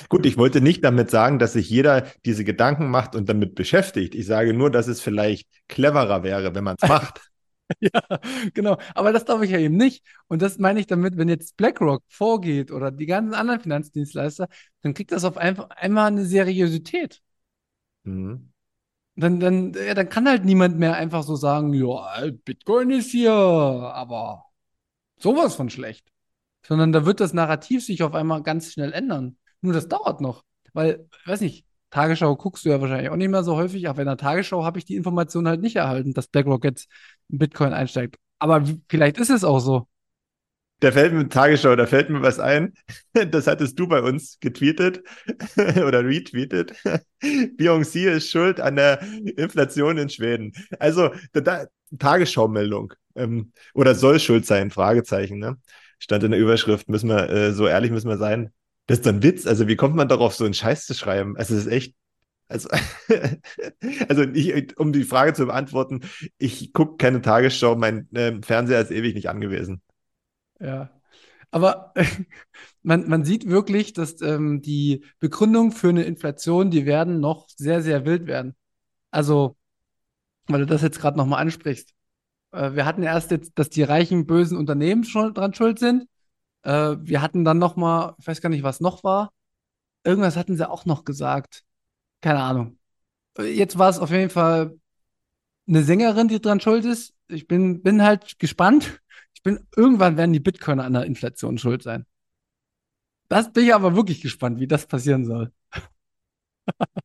Gut, ich wollte nicht damit sagen, dass sich jeder diese Gedanken macht und damit beschäftigt. Ich sage nur, dass es vielleicht cleverer wäre, wenn man es macht. Ja, genau. Aber das glaube ich ja eben nicht. Und das meine ich damit, wenn jetzt BlackRock vorgeht oder die ganzen anderen Finanzdienstleister, dann kriegt das auf einfach einmal eine Seriosität. Mhm. Dann, dann, ja, dann kann halt niemand mehr einfach so sagen, ja, Bitcoin ist hier, aber sowas von schlecht. Sondern da wird das Narrativ sich auf einmal ganz schnell ändern. Nur das dauert noch. Weil, weiß nicht, Tagesschau guckst du ja wahrscheinlich auch nicht mehr so häufig, aber in der Tagesschau habe ich die Information halt nicht erhalten, dass BlackRock jetzt in Bitcoin einsteigt. Aber vielleicht ist es auch so. Da fällt mir Tagesschau, da fällt mir was ein. Das hattest du bei uns getweetet oder retweetet. Beyoncé ist schuld an der Inflation in Schweden. Also da, Tagesschau-Meldung ähm, oder soll schuld sein? Fragezeichen. Ne? Stand in der Überschrift. Müssen wir äh, so ehrlich müssen wir sein. Das ist doch ein Witz. Also wie kommt man darauf, so einen Scheiß zu schreiben? Also das ist echt. Also, also ich, um die Frage zu beantworten, ich gucke keine Tagesschau, mein äh, Fernseher ist ewig nicht angewiesen. Ja. Aber man, man sieht wirklich, dass ähm, die Begründung für eine Inflation, die werden noch sehr, sehr wild werden. Also, weil du das jetzt gerade nochmal ansprichst. Äh, wir hatten erst jetzt, dass die reichen, bösen Unternehmen schon dran schuld sind. Äh, wir hatten dann nochmal, ich weiß gar nicht, was noch war. Irgendwas hatten sie auch noch gesagt. Keine Ahnung. Jetzt war es auf jeden Fall eine Sängerin, die dran schuld ist. Ich bin, bin halt gespannt. Bin, irgendwann werden die Bitcoiner an der Inflation schuld sein. Das bin ich aber wirklich gespannt, wie das passieren soll.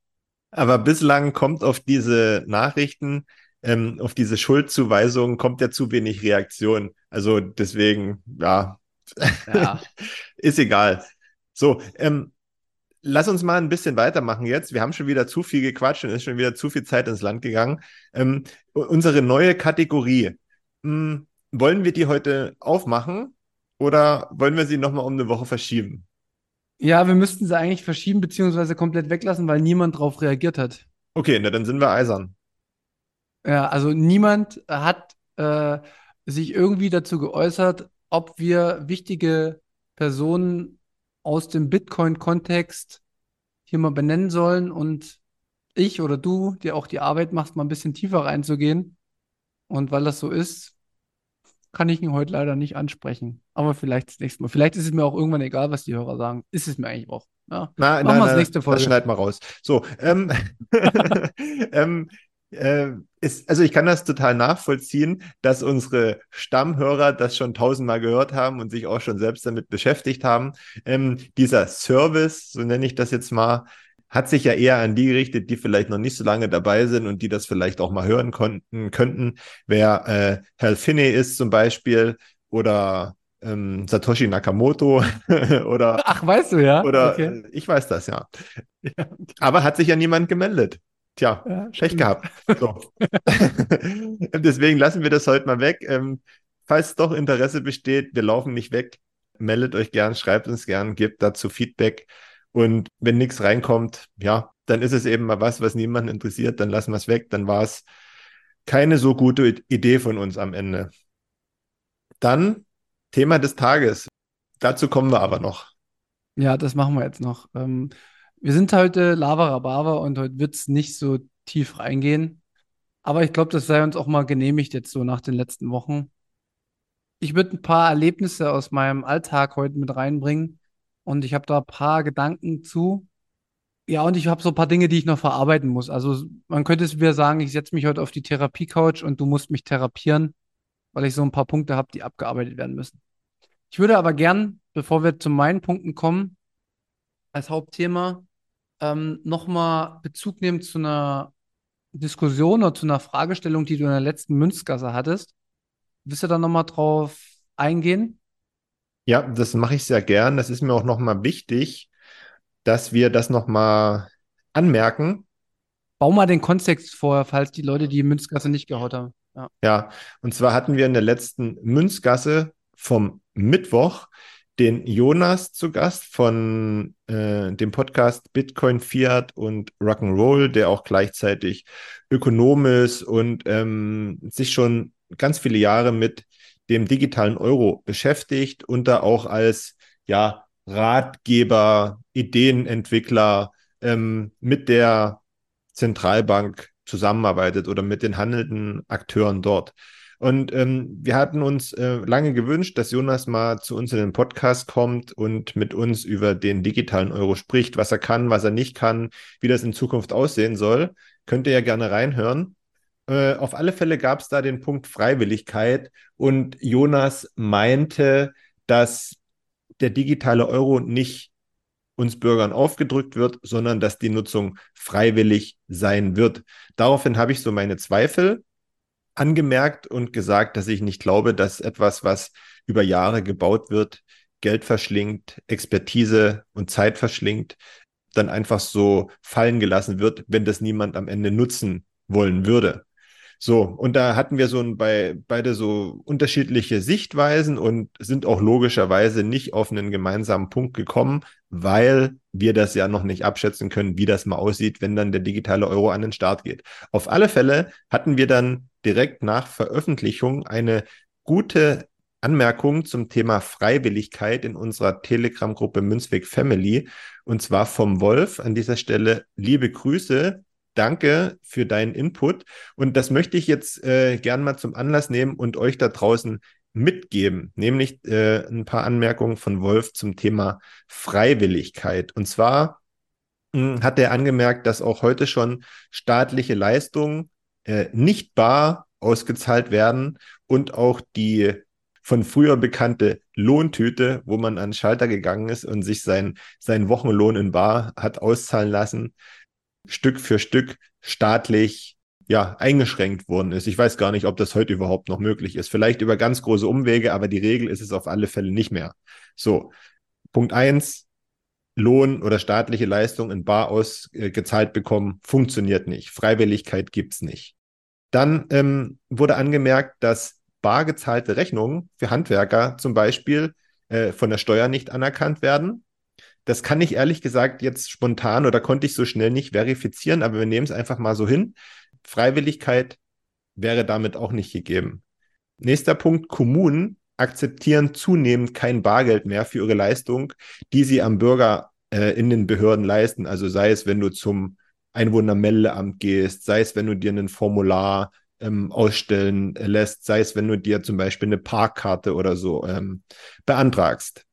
Aber bislang kommt auf diese Nachrichten, ähm, auf diese Schuldzuweisungen, kommt ja zu wenig Reaktion. Also deswegen, ja, Ja. ist egal. So, ähm, lass uns mal ein bisschen weitermachen jetzt. Wir haben schon wieder zu viel gequatscht und ist schon wieder zu viel Zeit ins Land gegangen. Ähm, unsere neue Kategorie. Hm, wollen wir die heute aufmachen oder wollen wir sie nochmal um eine Woche verschieben? Ja, wir müssten sie eigentlich verschieben beziehungsweise komplett weglassen, weil niemand drauf reagiert hat. Okay, na dann sind wir eisern. Ja, also niemand hat äh, sich irgendwie dazu geäußert, ob wir wichtige Personen aus dem Bitcoin-Kontext hier mal benennen sollen und ich oder du, der auch die Arbeit machst, mal ein bisschen tiefer reinzugehen. Und weil das so ist, kann ich ihn heute leider nicht ansprechen. Aber vielleicht das nächste Mal. Vielleicht ist es mir auch irgendwann egal, was die Hörer sagen. Ist es mir eigentlich auch. Ja. Na, Machen nein, wir das nächste Folge. Das schneid mal raus. So, ähm, ähm, äh, ist, also ich kann das total nachvollziehen, dass unsere Stammhörer das schon tausendmal gehört haben und sich auch schon selbst damit beschäftigt haben. Ähm, dieser Service, so nenne ich das jetzt mal, hat sich ja eher an die gerichtet, die vielleicht noch nicht so lange dabei sind und die das vielleicht auch mal hören konnten, könnten. Wer äh, Hal Finney ist zum Beispiel oder ähm, Satoshi Nakamoto oder. Ach, weißt du ja? Oder okay. Äh, ich weiß das ja. ja. Aber hat sich ja niemand gemeldet. Tja, ja, schlecht gehabt. So. Deswegen lassen wir das heute mal weg. Ähm, falls doch Interesse besteht, wir laufen nicht weg. Meldet euch gern, schreibt uns gern, gebt dazu Feedback. Und wenn nichts reinkommt, ja, dann ist es eben mal was, was niemanden interessiert, dann lassen wir es weg. Dann war es keine so gute Idee von uns am Ende. Dann Thema des Tages. Dazu kommen wir aber noch. Ja, das machen wir jetzt noch. Ähm, wir sind heute Lava Rabava und heute wird es nicht so tief reingehen. Aber ich glaube, das sei uns auch mal genehmigt jetzt so nach den letzten Wochen. Ich würde ein paar Erlebnisse aus meinem Alltag heute mit reinbringen und ich habe da ein paar Gedanken zu. Ja, und ich habe so ein paar Dinge, die ich noch verarbeiten muss. Also man könnte es wieder sagen, ich setze mich heute auf die Therapie-Couch und du musst mich therapieren, weil ich so ein paar Punkte habe, die abgearbeitet werden müssen. Ich würde aber gern, bevor wir zu meinen Punkten kommen, als Hauptthema ähm, nochmal Bezug nehmen zu einer Diskussion oder zu einer Fragestellung, die du in der letzten Münzgasse hattest. Willst du da nochmal drauf eingehen? Ja, das mache ich sehr gern. Das ist mir auch nochmal wichtig, dass wir das nochmal anmerken. Bau mal den Kontext vor, falls die Leute die Münzgasse nicht gehaut haben. Ja. ja, und zwar hatten wir in der letzten Münzgasse vom Mittwoch den Jonas zu Gast von äh, dem Podcast Bitcoin, Fiat und Rock'n'Roll, der auch gleichzeitig Ökonom ist und ähm, sich schon ganz viele Jahre mit dem digitalen Euro beschäftigt und da auch als ja, Ratgeber, Ideenentwickler ähm, mit der Zentralbank zusammenarbeitet oder mit den handelnden Akteuren dort. Und ähm, wir hatten uns äh, lange gewünscht, dass Jonas mal zu uns in den Podcast kommt und mit uns über den digitalen Euro spricht, was er kann, was er nicht kann, wie das in Zukunft aussehen soll. Könnt ihr ja gerne reinhören. Äh, auf alle Fälle gab es da den Punkt Freiwilligkeit und Jonas meinte, dass der digitale Euro nicht uns Bürgern aufgedrückt wird, sondern dass die Nutzung freiwillig sein wird. Daraufhin habe ich so meine Zweifel angemerkt und gesagt, dass ich nicht glaube, dass etwas, was über Jahre gebaut wird, Geld verschlingt, Expertise und Zeit verschlingt, dann einfach so fallen gelassen wird, wenn das niemand am Ende nutzen wollen würde. So, und da hatten wir so ein, bei, beide so unterschiedliche Sichtweisen und sind auch logischerweise nicht auf einen gemeinsamen Punkt gekommen, weil wir das ja noch nicht abschätzen können, wie das mal aussieht, wenn dann der digitale Euro an den Start geht. Auf alle Fälle hatten wir dann direkt nach Veröffentlichung eine gute Anmerkung zum Thema Freiwilligkeit in unserer Telegram-Gruppe Münzweg Family und zwar vom Wolf. An dieser Stelle liebe Grüße danke für deinen Input. Und das möchte ich jetzt äh, gern mal zum Anlass nehmen und euch da draußen mitgeben, nämlich äh, ein paar Anmerkungen von Wolf zum Thema Freiwilligkeit. Und zwar mh, hm, hat er angemerkt, dass auch heute schon staatliche Leistungen äh, nicht bar ausgezahlt werden und auch die von früher bekannte Lohntüte, wo man an den Schalter gegangen ist und sich sein, seinen Wochenlohn in Bar hat auszahlen lassen, Stück für Stück staatlich ja, eingeschränkt worden ist. Ich weiß gar nicht, ob das heute überhaupt noch möglich ist. Vielleicht über ganz große Umwege, aber die Regel ist es auf alle Fälle nicht mehr. So, Punkt eins, Lohn oder staatliche Leistung in Bar ausgezahlt bekommen, funktioniert nicht. Freiwilligkeit gibt's nicht. Dann ähm, wurde angemerkt, dass bar gezahlte Rechnungen für Handwerker zum Beispiel äh, von der Steuer nicht anerkannt werden. Das kann ich ehrlich gesagt jetzt spontan oder konnte ich so schnell nicht verifizieren, aber wir nehmen es einfach mal so hin. Freiwilligkeit wäre damit auch nicht gegeben. Nächster Punkt, Kommunen akzeptieren zunehmend kein Bargeld mehr für ihre Leistung, die sie am Bürger äh, in den Behörden leisten. Also sei es, wenn du zum Einwohnermeldeamt gehst, sei es, wenn du dir ein Formular ähm, ausstellen lässt, sei es, wenn du dir zum Beispiel eine Parkkarte oder so ähm, beantragst.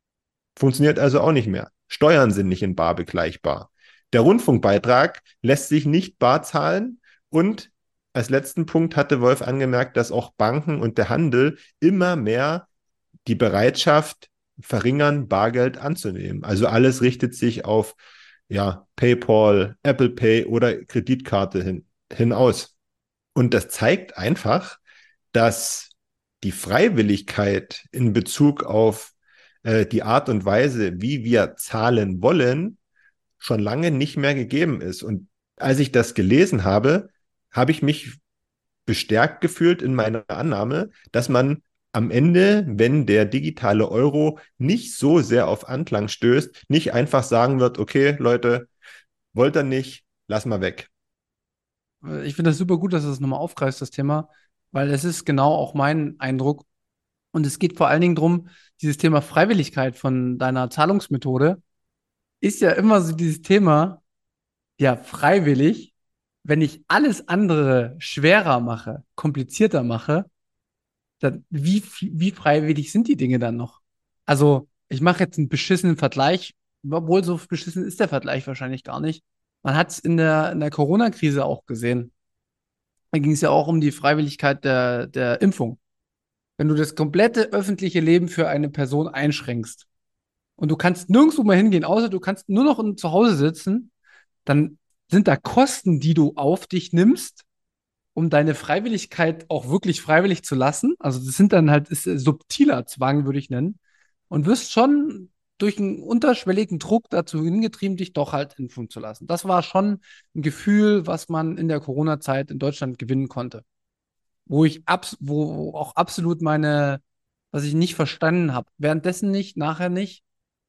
Funktioniert also auch nicht mehr. Steuern sind nicht in bar begleichbar. Der Rundfunkbeitrag lässt sich nicht bar zahlen und als letzten Punkt hatte Wolf angemerkt, dass auch Banken und der Handel immer mehr die Bereitschaft verringern, Bargeld anzunehmen. Also alles richtet sich auf ja, PayPal, Apple Pay oder Kreditkarte hin, hinaus. Und das zeigt einfach, dass die Freiwilligkeit in Bezug auf äh, die Art und Weise, wie wir zahlen wollen, schon lange nicht mehr gegeben ist. Und als ich das gelesen habe, habe ich mich bestärkt gefühlt in meiner Annahme, dass man am Ende, wenn der digitale Euro nicht so sehr auf Anklang stößt, nicht einfach sagen wird, okay, Leute, wollt ihr nicht, lass mal weg. Ich finde das super gut, dass du das nochmal aufgreifst, das Thema, weil es ist genau auch mein Eindruck. Und es geht vor allen Dingen darum, dieses Thema Freiwilligkeit von deiner Zahlungsmethode ist ja immer so dieses Thema, ja, freiwillig, wenn ich alles andere schwerer mache, komplizierter mache, dann wie, wie freiwillig sind die Dinge dann noch? Also, ich mache jetzt einen beschissenen Vergleich, obwohl so beschissen ist der Vergleich wahrscheinlich gar nicht. Man hat es in der, in der Corona-Krise auch gesehen. Da ging es ja auch um die Freiwilligkeit der, der Impfung. Wenn du das komplette öffentliche Leben für eine Person einschränkst und du kannst nirgendwo mehr hingehen, außer du kannst nur noch zu Hause sitzen, dann sind da Kosten, die du auf dich nimmst, um deine Freiwilligkeit auch wirklich freiwillig zu lassen. Also das sind dann halt ist subtiler Zwang, würde ich nennen. Und wirst schon durch einen unterschwelligen Druck dazu hingetrieben, dich doch halt impfen zu lassen. Das war schon ein Gefühl, was man in der Corona-Zeit in Deutschland gewinnen konnte. Wo ich abs wo auch absolut meine, was ich nicht verstanden habe. Währenddessen nicht, nachher nicht.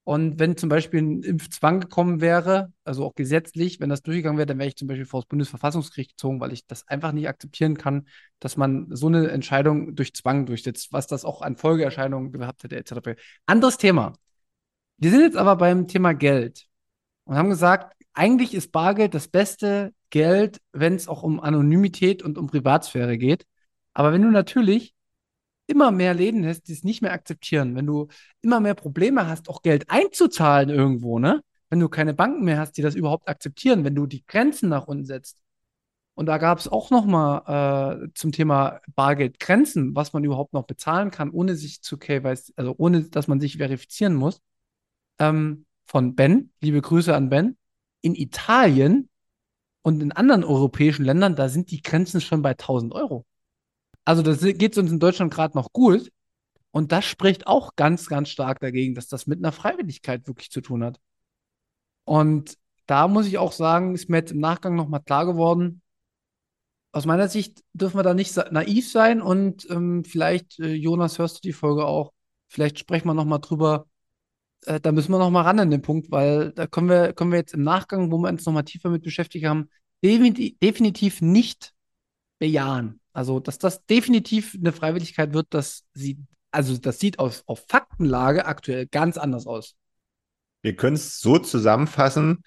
Und wenn zum Beispiel ein Impfzwang gekommen wäre, also auch gesetzlich, wenn das durchgegangen wäre, dann wäre ich zum Beispiel vor das Bundesverfassungsgericht gezogen, weil ich das einfach nicht akzeptieren kann, dass man so eine Entscheidung durch Zwang durchsetzt, was das auch an Folgeerscheinungen gehabt hätte, etc. Anderes Thema. Wir sind jetzt aber beim Thema Geld und haben gesagt, eigentlich ist Bargeld das beste Geld, wenn es auch um Anonymität und um Privatsphäre geht. Aber wenn du natürlich immer mehr Läden hast, die es nicht mehr akzeptieren, wenn du immer mehr Probleme hast, auch Geld einzuzahlen irgendwo, ne? Wenn du keine Banken mehr hast, die das überhaupt akzeptieren, wenn du die Grenzen nach unten setzt. Und da gab es auch noch mal äh, zum Thema Bargeldgrenzen, was man überhaupt noch bezahlen kann, ohne sich zu KYC, also ohne, dass man sich verifizieren muss. Ähm, von Ben, liebe Grüße an Ben. In Italien und in anderen europäischen Ländern, da sind die Grenzen schon bei 1000 Euro. Also das geht uns in Deutschland gerade noch gut. Und das spricht auch ganz, ganz stark dagegen, dass das mit einer Freiwilligkeit wirklich zu tun hat. Und da muss ich auch sagen, ist mir jetzt im Nachgang nochmal klar geworden, aus meiner Sicht dürfen wir da nicht naiv sein und ähm, vielleicht, äh, Jonas, hörst du die Folge auch, vielleicht sprechen wir nochmal drüber, äh, da müssen wir nochmal ran an den Punkt, weil da können wir, können wir jetzt im Nachgang, wo wir uns nochmal tiefer mit beschäftigt haben, definitiv nicht bejahen. Also, dass das definitiv eine Freiwilligkeit wird, das sieht, also das sieht auf, auf Faktenlage aktuell ganz anders aus. Wir können es so zusammenfassen,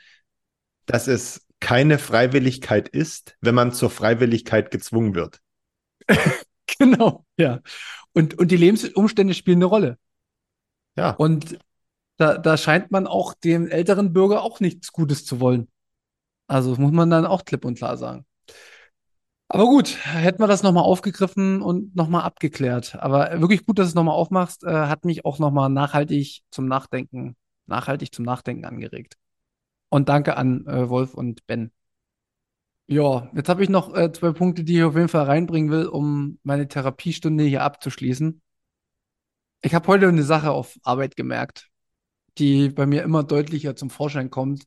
dass es keine Freiwilligkeit ist, wenn man zur Freiwilligkeit gezwungen wird. genau, ja. Und, und die Lebensumstände spielen eine Rolle. Ja. Und da, da scheint man auch dem älteren Bürger auch nichts Gutes zu wollen. Also muss man dann auch klipp und klar sagen. Aber gut, hätten wir das nochmal aufgegriffen und nochmal abgeklärt. Aber wirklich gut, dass du es nochmal aufmachst, äh, hat mich auch nochmal nachhaltig zum Nachdenken, nachhaltig zum Nachdenken angeregt. Und danke an äh, Wolf und Ben. Ja, jetzt habe ich noch äh, zwei Punkte, die ich auf jeden Fall reinbringen will, um meine Therapiestunde hier abzuschließen. Ich habe heute eine Sache auf Arbeit gemerkt, die bei mir immer deutlicher zum Vorschein kommt.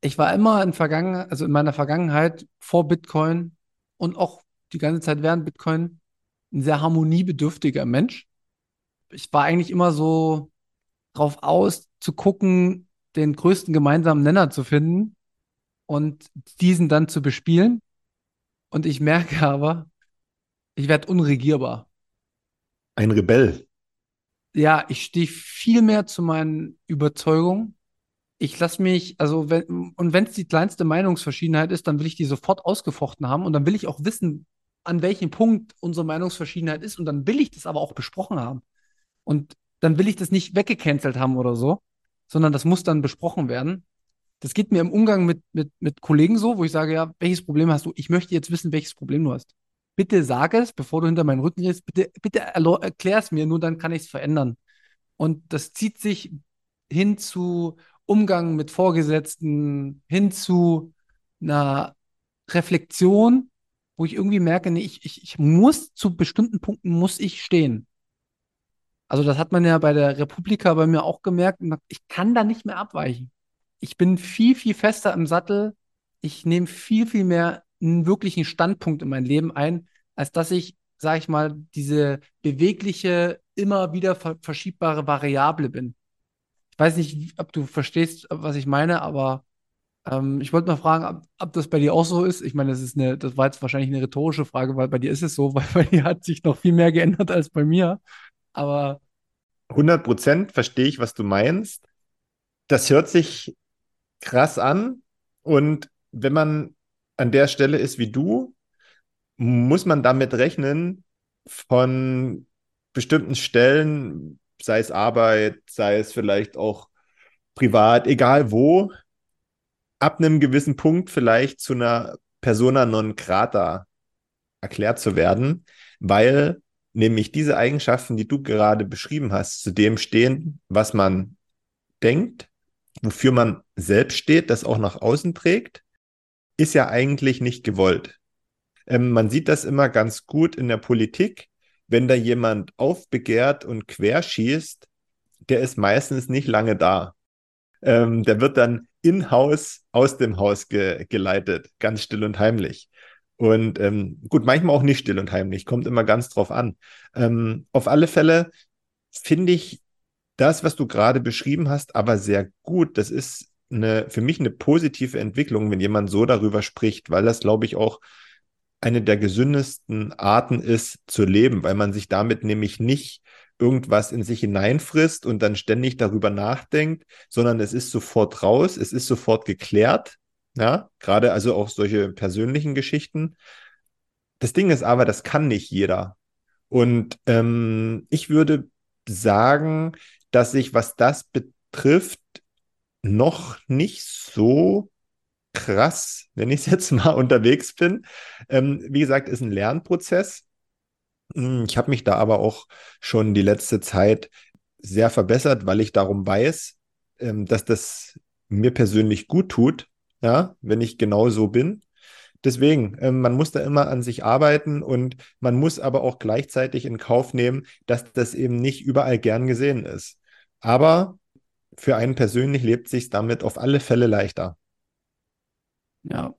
Ich war immer in Vergangenheit, also in meiner Vergangenheit vor Bitcoin und auch die ganze Zeit während Bitcoin ein sehr harmoniebedürftiger Mensch. Ich war eigentlich immer so drauf aus, zu gucken, den größten gemeinsamen Nenner zu finden und diesen dann zu bespielen. Und ich merke aber, ich werde unregierbar. Ein Rebell. Ja, ich stehe viel mehr zu meinen Überzeugungen ich lasse mich, also wenn, und wenn es die kleinste Meinungsverschiedenheit ist, dann will ich die sofort ausgefochten haben und dann will ich auch wissen, an welchem Punkt unsere Meinungsverschiedenheit ist und dann will ich das aber auch besprochen haben. Und dann will ich das nicht weggecancelt haben oder so, sondern das muss dann besprochen werden. Das geht mir im Umgang mit, mit, mit Kollegen so, wo ich sage, ja, welches Problem hast du? Ich möchte jetzt wissen, welches Problem du hast. Bitte sag es, bevor du hinter meinen Rücken gehst. Bitte, bitte erklär es mir, nur dann kann ich es verändern. Und das zieht sich hin zu Umgang mit Vorgesetzten hin zu einer Reflexion, wo ich irgendwie merke, nee, ich, ich, ich muss zu bestimmten Punkten muss ich stehen. Also das hat man ja bei der Republika bei mir auch gemerkt. Ich kann da nicht mehr abweichen. Ich bin viel, viel fester im Sattel. Ich nehme viel, viel mehr einen wirklichen Standpunkt in mein Leben ein, als dass ich, sage ich mal, diese bewegliche, immer wieder verschiebbare Variable bin. Weiß nicht, ob du verstehst, was ich meine, aber ähm, ich wollte mal fragen, ob, ob, das bei dir auch so ist. Ich meine, das ist eine, das war jetzt wahrscheinlich eine rhetorische Frage, weil bei dir ist es so, weil bei dir hat sich noch viel mehr geändert als bei mir. Aber 100 Prozent verstehe ich, was du meinst. Das hört sich krass an. Und wenn man an der Stelle ist wie du, muss man damit rechnen, von bestimmten Stellen, sei es Arbeit, sei es vielleicht auch privat, egal wo, ab einem gewissen Punkt vielleicht zu einer persona non grata erklärt zu werden, weil nämlich diese Eigenschaften, die du gerade beschrieben hast, zu dem stehen, was man denkt, wofür man selbst steht, das auch nach außen trägt, ist ja eigentlich nicht gewollt. Ähm, man sieht das immer ganz gut in der Politik, wenn da jemand aufbegehrt und querschießt, der ist meistens nicht lange da. Ähm, der wird dann in-house aus dem Haus ge geleitet, ganz still und heimlich. Und ähm, gut, manchmal auch nicht still und heimlich, kommt immer ganz drauf an. Ähm, auf alle Fälle finde ich das, was du gerade beschrieben hast, aber sehr gut. Das ist eine, für mich eine positive Entwicklung, wenn jemand so darüber spricht, weil das, glaube ich, auch eine der gesündesten Arten ist zu leben, weil man sich damit nämlich nicht irgendwas in sich hineinfrisst und dann ständig darüber nachdenkt, sondern es ist sofort raus, es ist sofort geklärt ja, gerade also auch solche persönlichen Geschichten. Das Ding ist aber, das kann nicht jeder. Und ähm, ich würde sagen, dass ich, was das betrifft, noch nicht so krass, wenn ich jetzt mal unterwegs bin. Ähm, wie gesagt, ist ein Lernprozess. Hm, ich habe mich da aber auch schon die letzte Zeit sehr verbessert, weil ich darum weiß, ähm, dass das mir persönlich gut tut, ja, wenn ich genau so bin. Deswegen, äh, man muss da immer an sich arbeiten und man muss aber auch gleichzeitig in Kauf nehmen, dass das eben nicht überall gern gesehen ist. Aber für einen persönlich lebt sich damit auf alle Fälle leichter. Ja,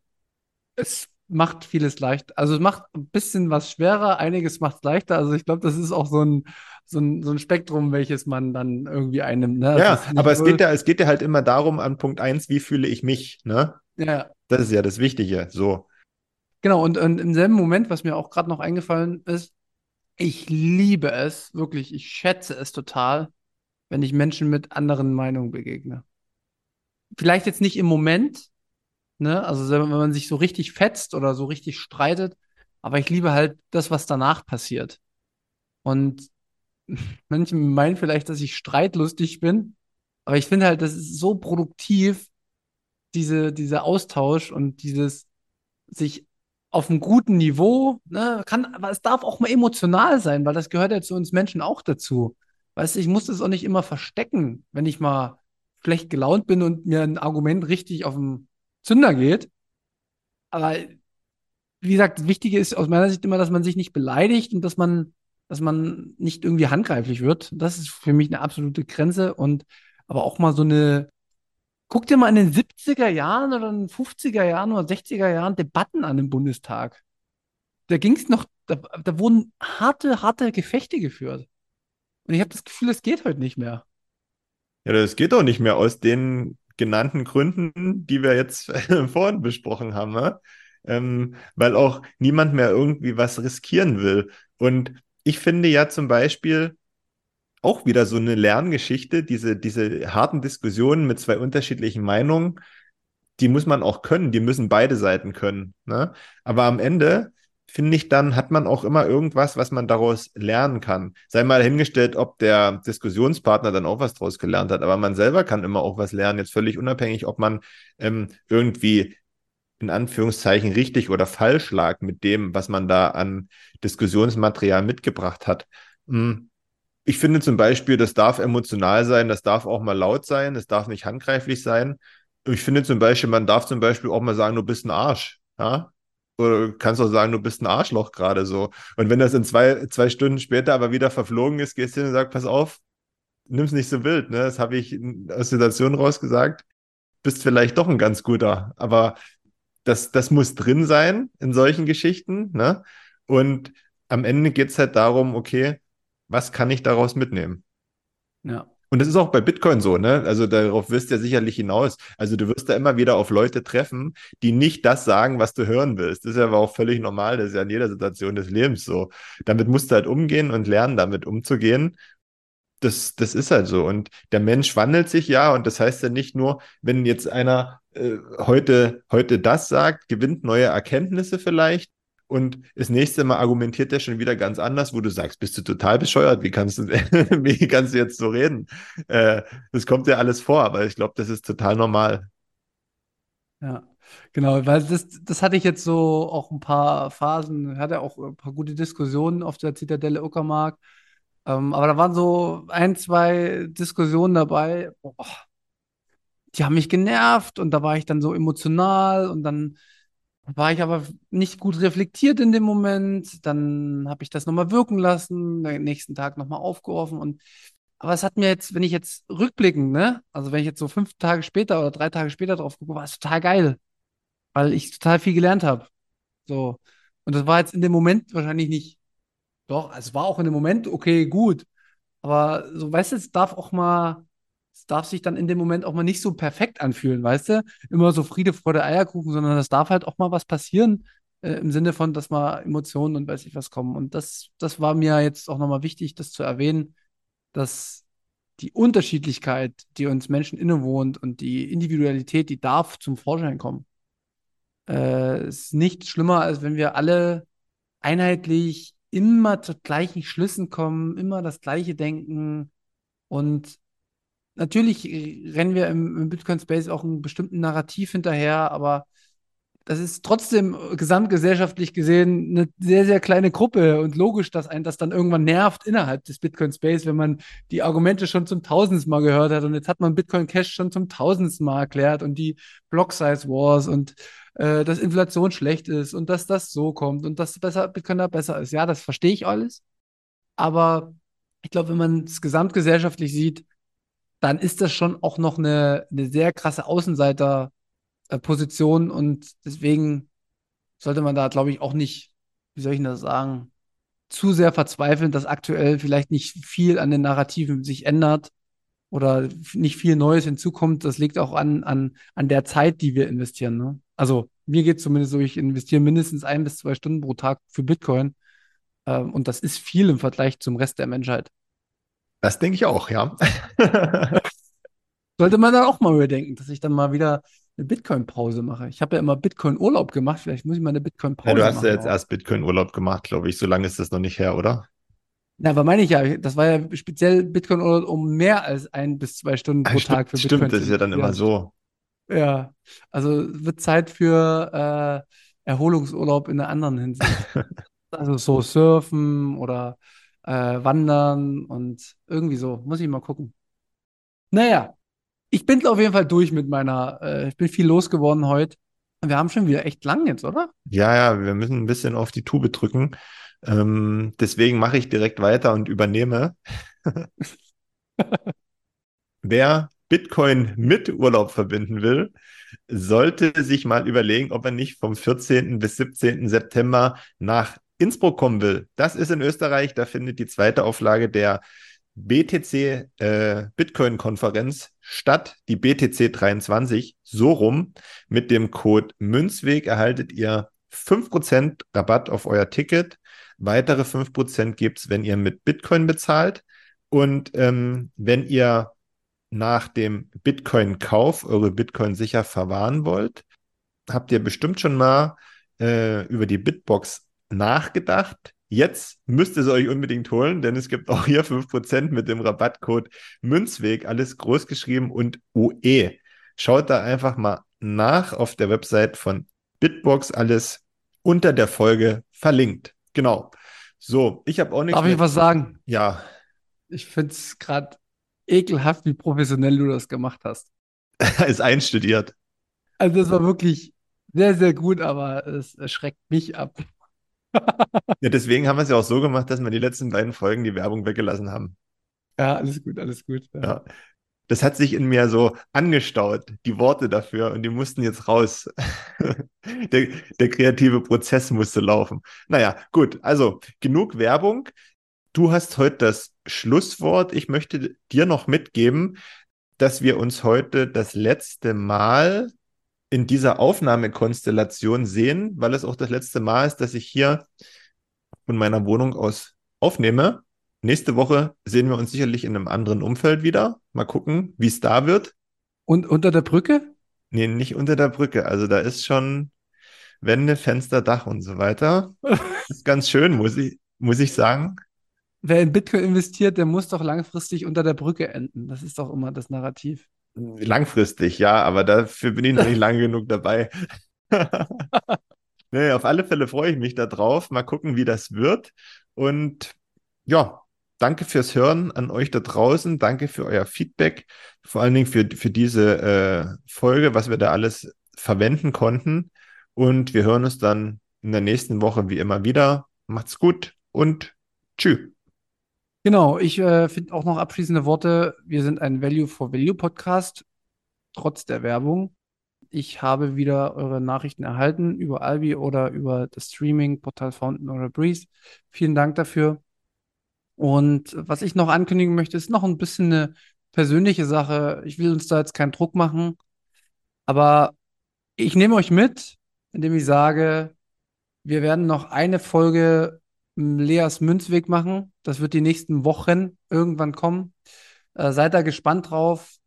es macht vieles leicht. Also es macht ein bisschen was schwerer, einiges macht es leichter. Also ich glaube, das ist auch so ein, so ein, so ein Spektrum, welches man dann irgendwie einnimmt. Ne? Ja, aber es geht ja, es geht ja halt immer darum, an Punkt 1, wie fühle ich mich, ne? Ja. Das ist ja das Wichtige. So. Genau, und, und im selben Moment, was mir auch gerade noch eingefallen ist, ich liebe es, wirklich, ich schätze es total, wenn ich Menschen mit anderen Meinungen begegne. Vielleicht jetzt nicht im Moment, Ne? Also wenn man sich so richtig fetzt oder so richtig streitet, aber ich liebe halt das, was danach passiert. Und manche meinen vielleicht, dass ich streitlustig bin, aber ich finde halt, das ist so produktiv, diese, dieser Austausch und dieses sich auf einem guten Niveau, ne, kann, aber es darf auch mal emotional sein, weil das gehört ja zu uns Menschen auch dazu. Weißt du, ich muss das auch nicht immer verstecken, wenn ich mal schlecht gelaunt bin und mir ein Argument richtig auf dem Zünder geht. Aber wie gesagt, das Wichtige ist aus meiner Sicht immer, dass man sich nicht beleidigt und dass man, dass man nicht irgendwie handgreiflich wird. Das ist für mich eine absolute Grenze und aber auch mal so eine, guck dir mal in den 70er Jahren oder in den 50er Jahren oder 60er Jahren Debatten an im Bundestag. Da ging es noch, da, da wurden harte, harte Gefechte geführt. Und ich habe das Gefühl, es geht heute nicht mehr. Ja, das geht auch nicht mehr aus den genannten Gründen, die wir jetzt vorhin besprochen haben, ne? ähm, weil auch niemand mehr irgendwie was riskieren will. Und ich finde ja zum Beispiel auch wieder so eine Lerngeschichte, diese, diese harten Diskussionen mit zwei unterschiedlichen Meinungen, die muss man auch können, die müssen beide Seiten können. Ne? Aber am Ende finde ich, dann hat man auch immer irgendwas, was man daraus lernen kann. Sei mal hingestellt, ob der Diskussionspartner dann auch was daraus gelernt hat, aber man selber kann immer auch was lernen, jetzt völlig unabhängig, ob man ähm, irgendwie in Anführungszeichen richtig oder falsch lag mit dem, was man da an Diskussionsmaterial mitgebracht hat. Hm. ich finde zum Beispiel, das darf emotional sein, das darf auch mal laut sein, das darf nicht handgreiflich sein. Ich finde zum Beispiel, man darf zum Beispiel auch mal sagen, du bist ein Arsch. Ja? Oder du kannst auch sagen, du bist ein Arschloch gerade so. Und wenn das in zwei, zwei Stunden später aber wieder verflogen ist, gehst du hin und sagst, pass auf, nimm's nicht so wild. Ne? Das habe ich aus Situationen rausgesagt. Bist vielleicht doch ein ganz guter. Aber das, das muss drin sein in solchen Geschichten. Ne? Und am Ende geht es halt darum, okay, was kann ich daraus mitnehmen? Ja. Und das ist auch bei Bitcoin so, ne? Also darauf wirst du ja sicherlich hinaus. Also du wirst da immer wieder auf Leute treffen, die nicht das sagen, was du hören willst. Das ist ja aber auch völlig normal. Das ist ja in jeder Situation des Lebens so. Damit musst du halt umgehen und lernen, damit umzugehen. Das, das ist halt so. Und der Mensch wandelt sich ja. Und das heißt ja nicht nur, wenn jetzt einer äh, heute, heute das sagt, gewinnt neue Erkenntnisse vielleicht, und das nächste Mal argumentiert der schon wieder ganz anders, wo du sagst, bist du total bescheuert? Wie kannst du, wie kannst du jetzt so reden? Äh, das kommt ja alles vor, aber ich glaube, das ist total normal. Ja, genau, weil das, das hatte ich jetzt so auch ein paar Phasen, hatte auch ein paar gute Diskussionen auf der Zitadelle Uckermark. Ähm, aber da waren so ein, zwei Diskussionen dabei, boah, die haben mich genervt und da war ich dann so emotional und dann war ich aber nicht gut reflektiert in dem Moment. Dann habe ich das nochmal wirken lassen, den nächsten Tag nochmal aufgeworfen. Und aber es hat mir jetzt, wenn ich jetzt rückblickend, ne, also wenn ich jetzt so fünf Tage später oder drei Tage später drauf gucke, war es total geil, weil ich total viel gelernt habe. So. Und das war jetzt in dem Moment wahrscheinlich nicht. Doch, es war auch in dem Moment okay, gut. Aber so, weißt du, es darf auch mal es darf sich dann in dem Moment auch mal nicht so perfekt anfühlen, weißt du? Immer so Friede, Freude, Eierkuchen, sondern es darf halt auch mal was passieren, äh, im Sinne von, dass mal Emotionen und weiß ich was kommen. Und das, das war mir jetzt auch nochmal wichtig, das zu erwähnen, dass die Unterschiedlichkeit, die uns Menschen innewohnt und die Individualität, die darf zum Vorschein kommen. Äh, ist nicht schlimmer, als wenn wir alle einheitlich immer zu gleichen Schlüssen kommen, immer das Gleiche denken und natürlich rennen wir im, im Bitcoin-Space auch einem bestimmten Narrativ hinterher, aber das ist trotzdem gesamtgesellschaftlich gesehen eine sehr, sehr kleine Gruppe und logisch, dass ein das dann irgendwann nervt innerhalb des Bitcoin-Space, wenn man die Argumente schon zum tausendsten Mal gehört hat und jetzt hat man Bitcoin Cash schon zum tausendsten Mal erklärt und die Block-Size-Wars und äh, dass Inflation schlecht ist und dass das so kommt und dass besser, Bitcoin da besser ist. Ja, das verstehe ich alles. Aber ich glaube, wenn man es gesamtgesellschaftlich sieht, dann ist das schon auch noch eine, eine sehr krasse Außenseiterposition und deswegen sollte man da, glaube ich, auch nicht, wie soll ich das sagen, zu sehr verzweifeln, dass aktuell vielleicht nicht viel an den Narrativen sich ändert oder nicht viel Neues hinzukommt. Das liegt auch an, an, an der Zeit, die wir investieren. Ne? Also mir geht es zumindest so, ich investiere mindestens ein bis zwei Stunden pro Tag für Bitcoin. Ähm, und das ist viel im Vergleich zum Rest der Menschheit. Das denke ich auch, ja. Sollte man dann auch mal überdenken, dass ich dann mal wieder eine Bitcoin-Pause mache. Ich habe ja immer Bitcoin-Urlaub gemacht, vielleicht muss ich mal eine Bitcoin-Pause machen. Ja, du hast machen ja jetzt auch. erst Bitcoin-Urlaub gemacht, glaube ich. So lange ist das noch nicht her, oder? Na, aber meine ich ja, das war ja speziell Bitcoin-Urlaub um mehr als ein bis zwei Stunden pro Ach, Tag für Bitcoin. Stimmt, das ist ja dann immer so. Ja, also wird Zeit für äh, Erholungsurlaub in einer anderen Hinsicht. also so surfen oder äh, Wandern und irgendwie so. Muss ich mal gucken. Naja, ich bin auf jeden Fall durch mit meiner, äh, ich bin viel losgeworden heute. Wir haben schon wieder echt lang jetzt, oder? Ja, ja, wir müssen ein bisschen auf die Tube drücken. Ähm, deswegen mache ich direkt weiter und übernehme. Wer Bitcoin mit Urlaub verbinden will, sollte sich mal überlegen, ob er nicht vom 14. bis 17. September nach Innsbruck kommen will, das ist in Österreich, da findet die zweite Auflage der BTC äh, Bitcoin-Konferenz statt, die BTC 23, so rum. Mit dem Code Münzweg erhaltet ihr 5% Rabatt auf euer Ticket. Weitere 5% gibt es, wenn ihr mit Bitcoin bezahlt. Und ähm, wenn ihr nach dem Bitcoin-Kauf eure Bitcoin sicher verwahren wollt, habt ihr bestimmt schon mal äh, über die Bitbox nachgedacht. Jetzt müsst ihr es euch unbedingt holen, denn es gibt auch hier 5% mit dem Rabattcode Münzweg, alles groß geschrieben und UE. Schaut da einfach mal nach auf der Website von Bitbox, alles unter der Folge verlinkt. Genau. So, ich habe auch nichts. Darf ich was sagen? Ja. Ich finde es gerade ekelhaft, wie professionell du das gemacht hast. Ist einstudiert. Also das war wirklich sehr, sehr gut, aber es schreckt mich ab. Ja, deswegen haben wir es ja auch so gemacht, dass wir die letzten beiden Folgen die Werbung weggelassen haben. Ja, alles gut, alles gut. Ja. Ja. Das hat sich in mir so angestaut, die Worte dafür, und die mussten jetzt raus. Der, der kreative Prozess musste laufen. Naja, gut, also genug Werbung. Du hast heute das Schlusswort. Ich möchte dir noch mitgeben, dass wir uns heute das letzte Mal in dieser Aufnahmekonstellation sehen, weil es auch das letzte Mal ist, dass ich hier von meiner Wohnung aus aufnehme. Nächste Woche sehen wir uns sicherlich in einem anderen Umfeld wieder. Mal gucken, wie es da wird. Und unter der Brücke? Nee, nicht unter der Brücke. Also da ist schon Wände, Fenster, Dach und so weiter. Das ist ganz schön, muss ich, muss ich sagen. Wer in Bitcoin investiert, der muss doch langfristig unter der Brücke enden. Das ist doch immer das Narrativ. Langfristig, ja, aber dafür bin ich noch nicht lange genug dabei. nee, auf alle Fälle freue ich mich darauf. Mal gucken, wie das wird. Und ja, danke fürs Hören an euch da draußen. Danke für euer Feedback. Vor allen Dingen für, für diese äh, Folge, was wir da alles verwenden konnten. Und wir hören uns dann in der nächsten Woche wie immer wieder. Macht's gut und tschüss. Genau, ich äh, finde auch noch abschließende Worte. Wir sind ein Value for Value Podcast, trotz der Werbung. Ich habe wieder eure Nachrichten erhalten über Albi oder über das Streaming-Portal Fountain oder Breeze. Vielen Dank dafür. Und was ich noch ankündigen möchte, ist noch ein bisschen eine persönliche Sache. Ich will uns da jetzt keinen Druck machen, aber ich nehme euch mit, indem ich sage, wir werden noch eine Folge Leas Münzweg machen. Das wird die nächsten Wochen irgendwann kommen. Äh, seid da gespannt drauf.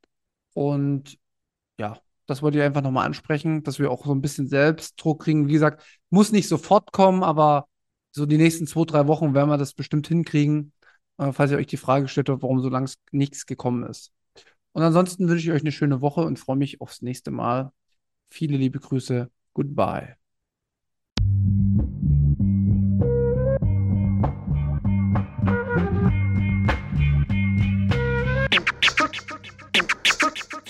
Und ja, das wollte ich einfach nochmal ansprechen, dass wir auch so ein bisschen Selbstdruck kriegen. Wie gesagt, muss nicht sofort kommen, aber so die nächsten zwei, drei Wochen werden wir das bestimmt hinkriegen. Äh, falls ihr euch die Frage stellt, warum so lange nichts gekommen ist. Und ansonsten wünsche ich euch eine schöne Woche und freue mich aufs nächste Mal. Viele liebe Grüße. Goodbye.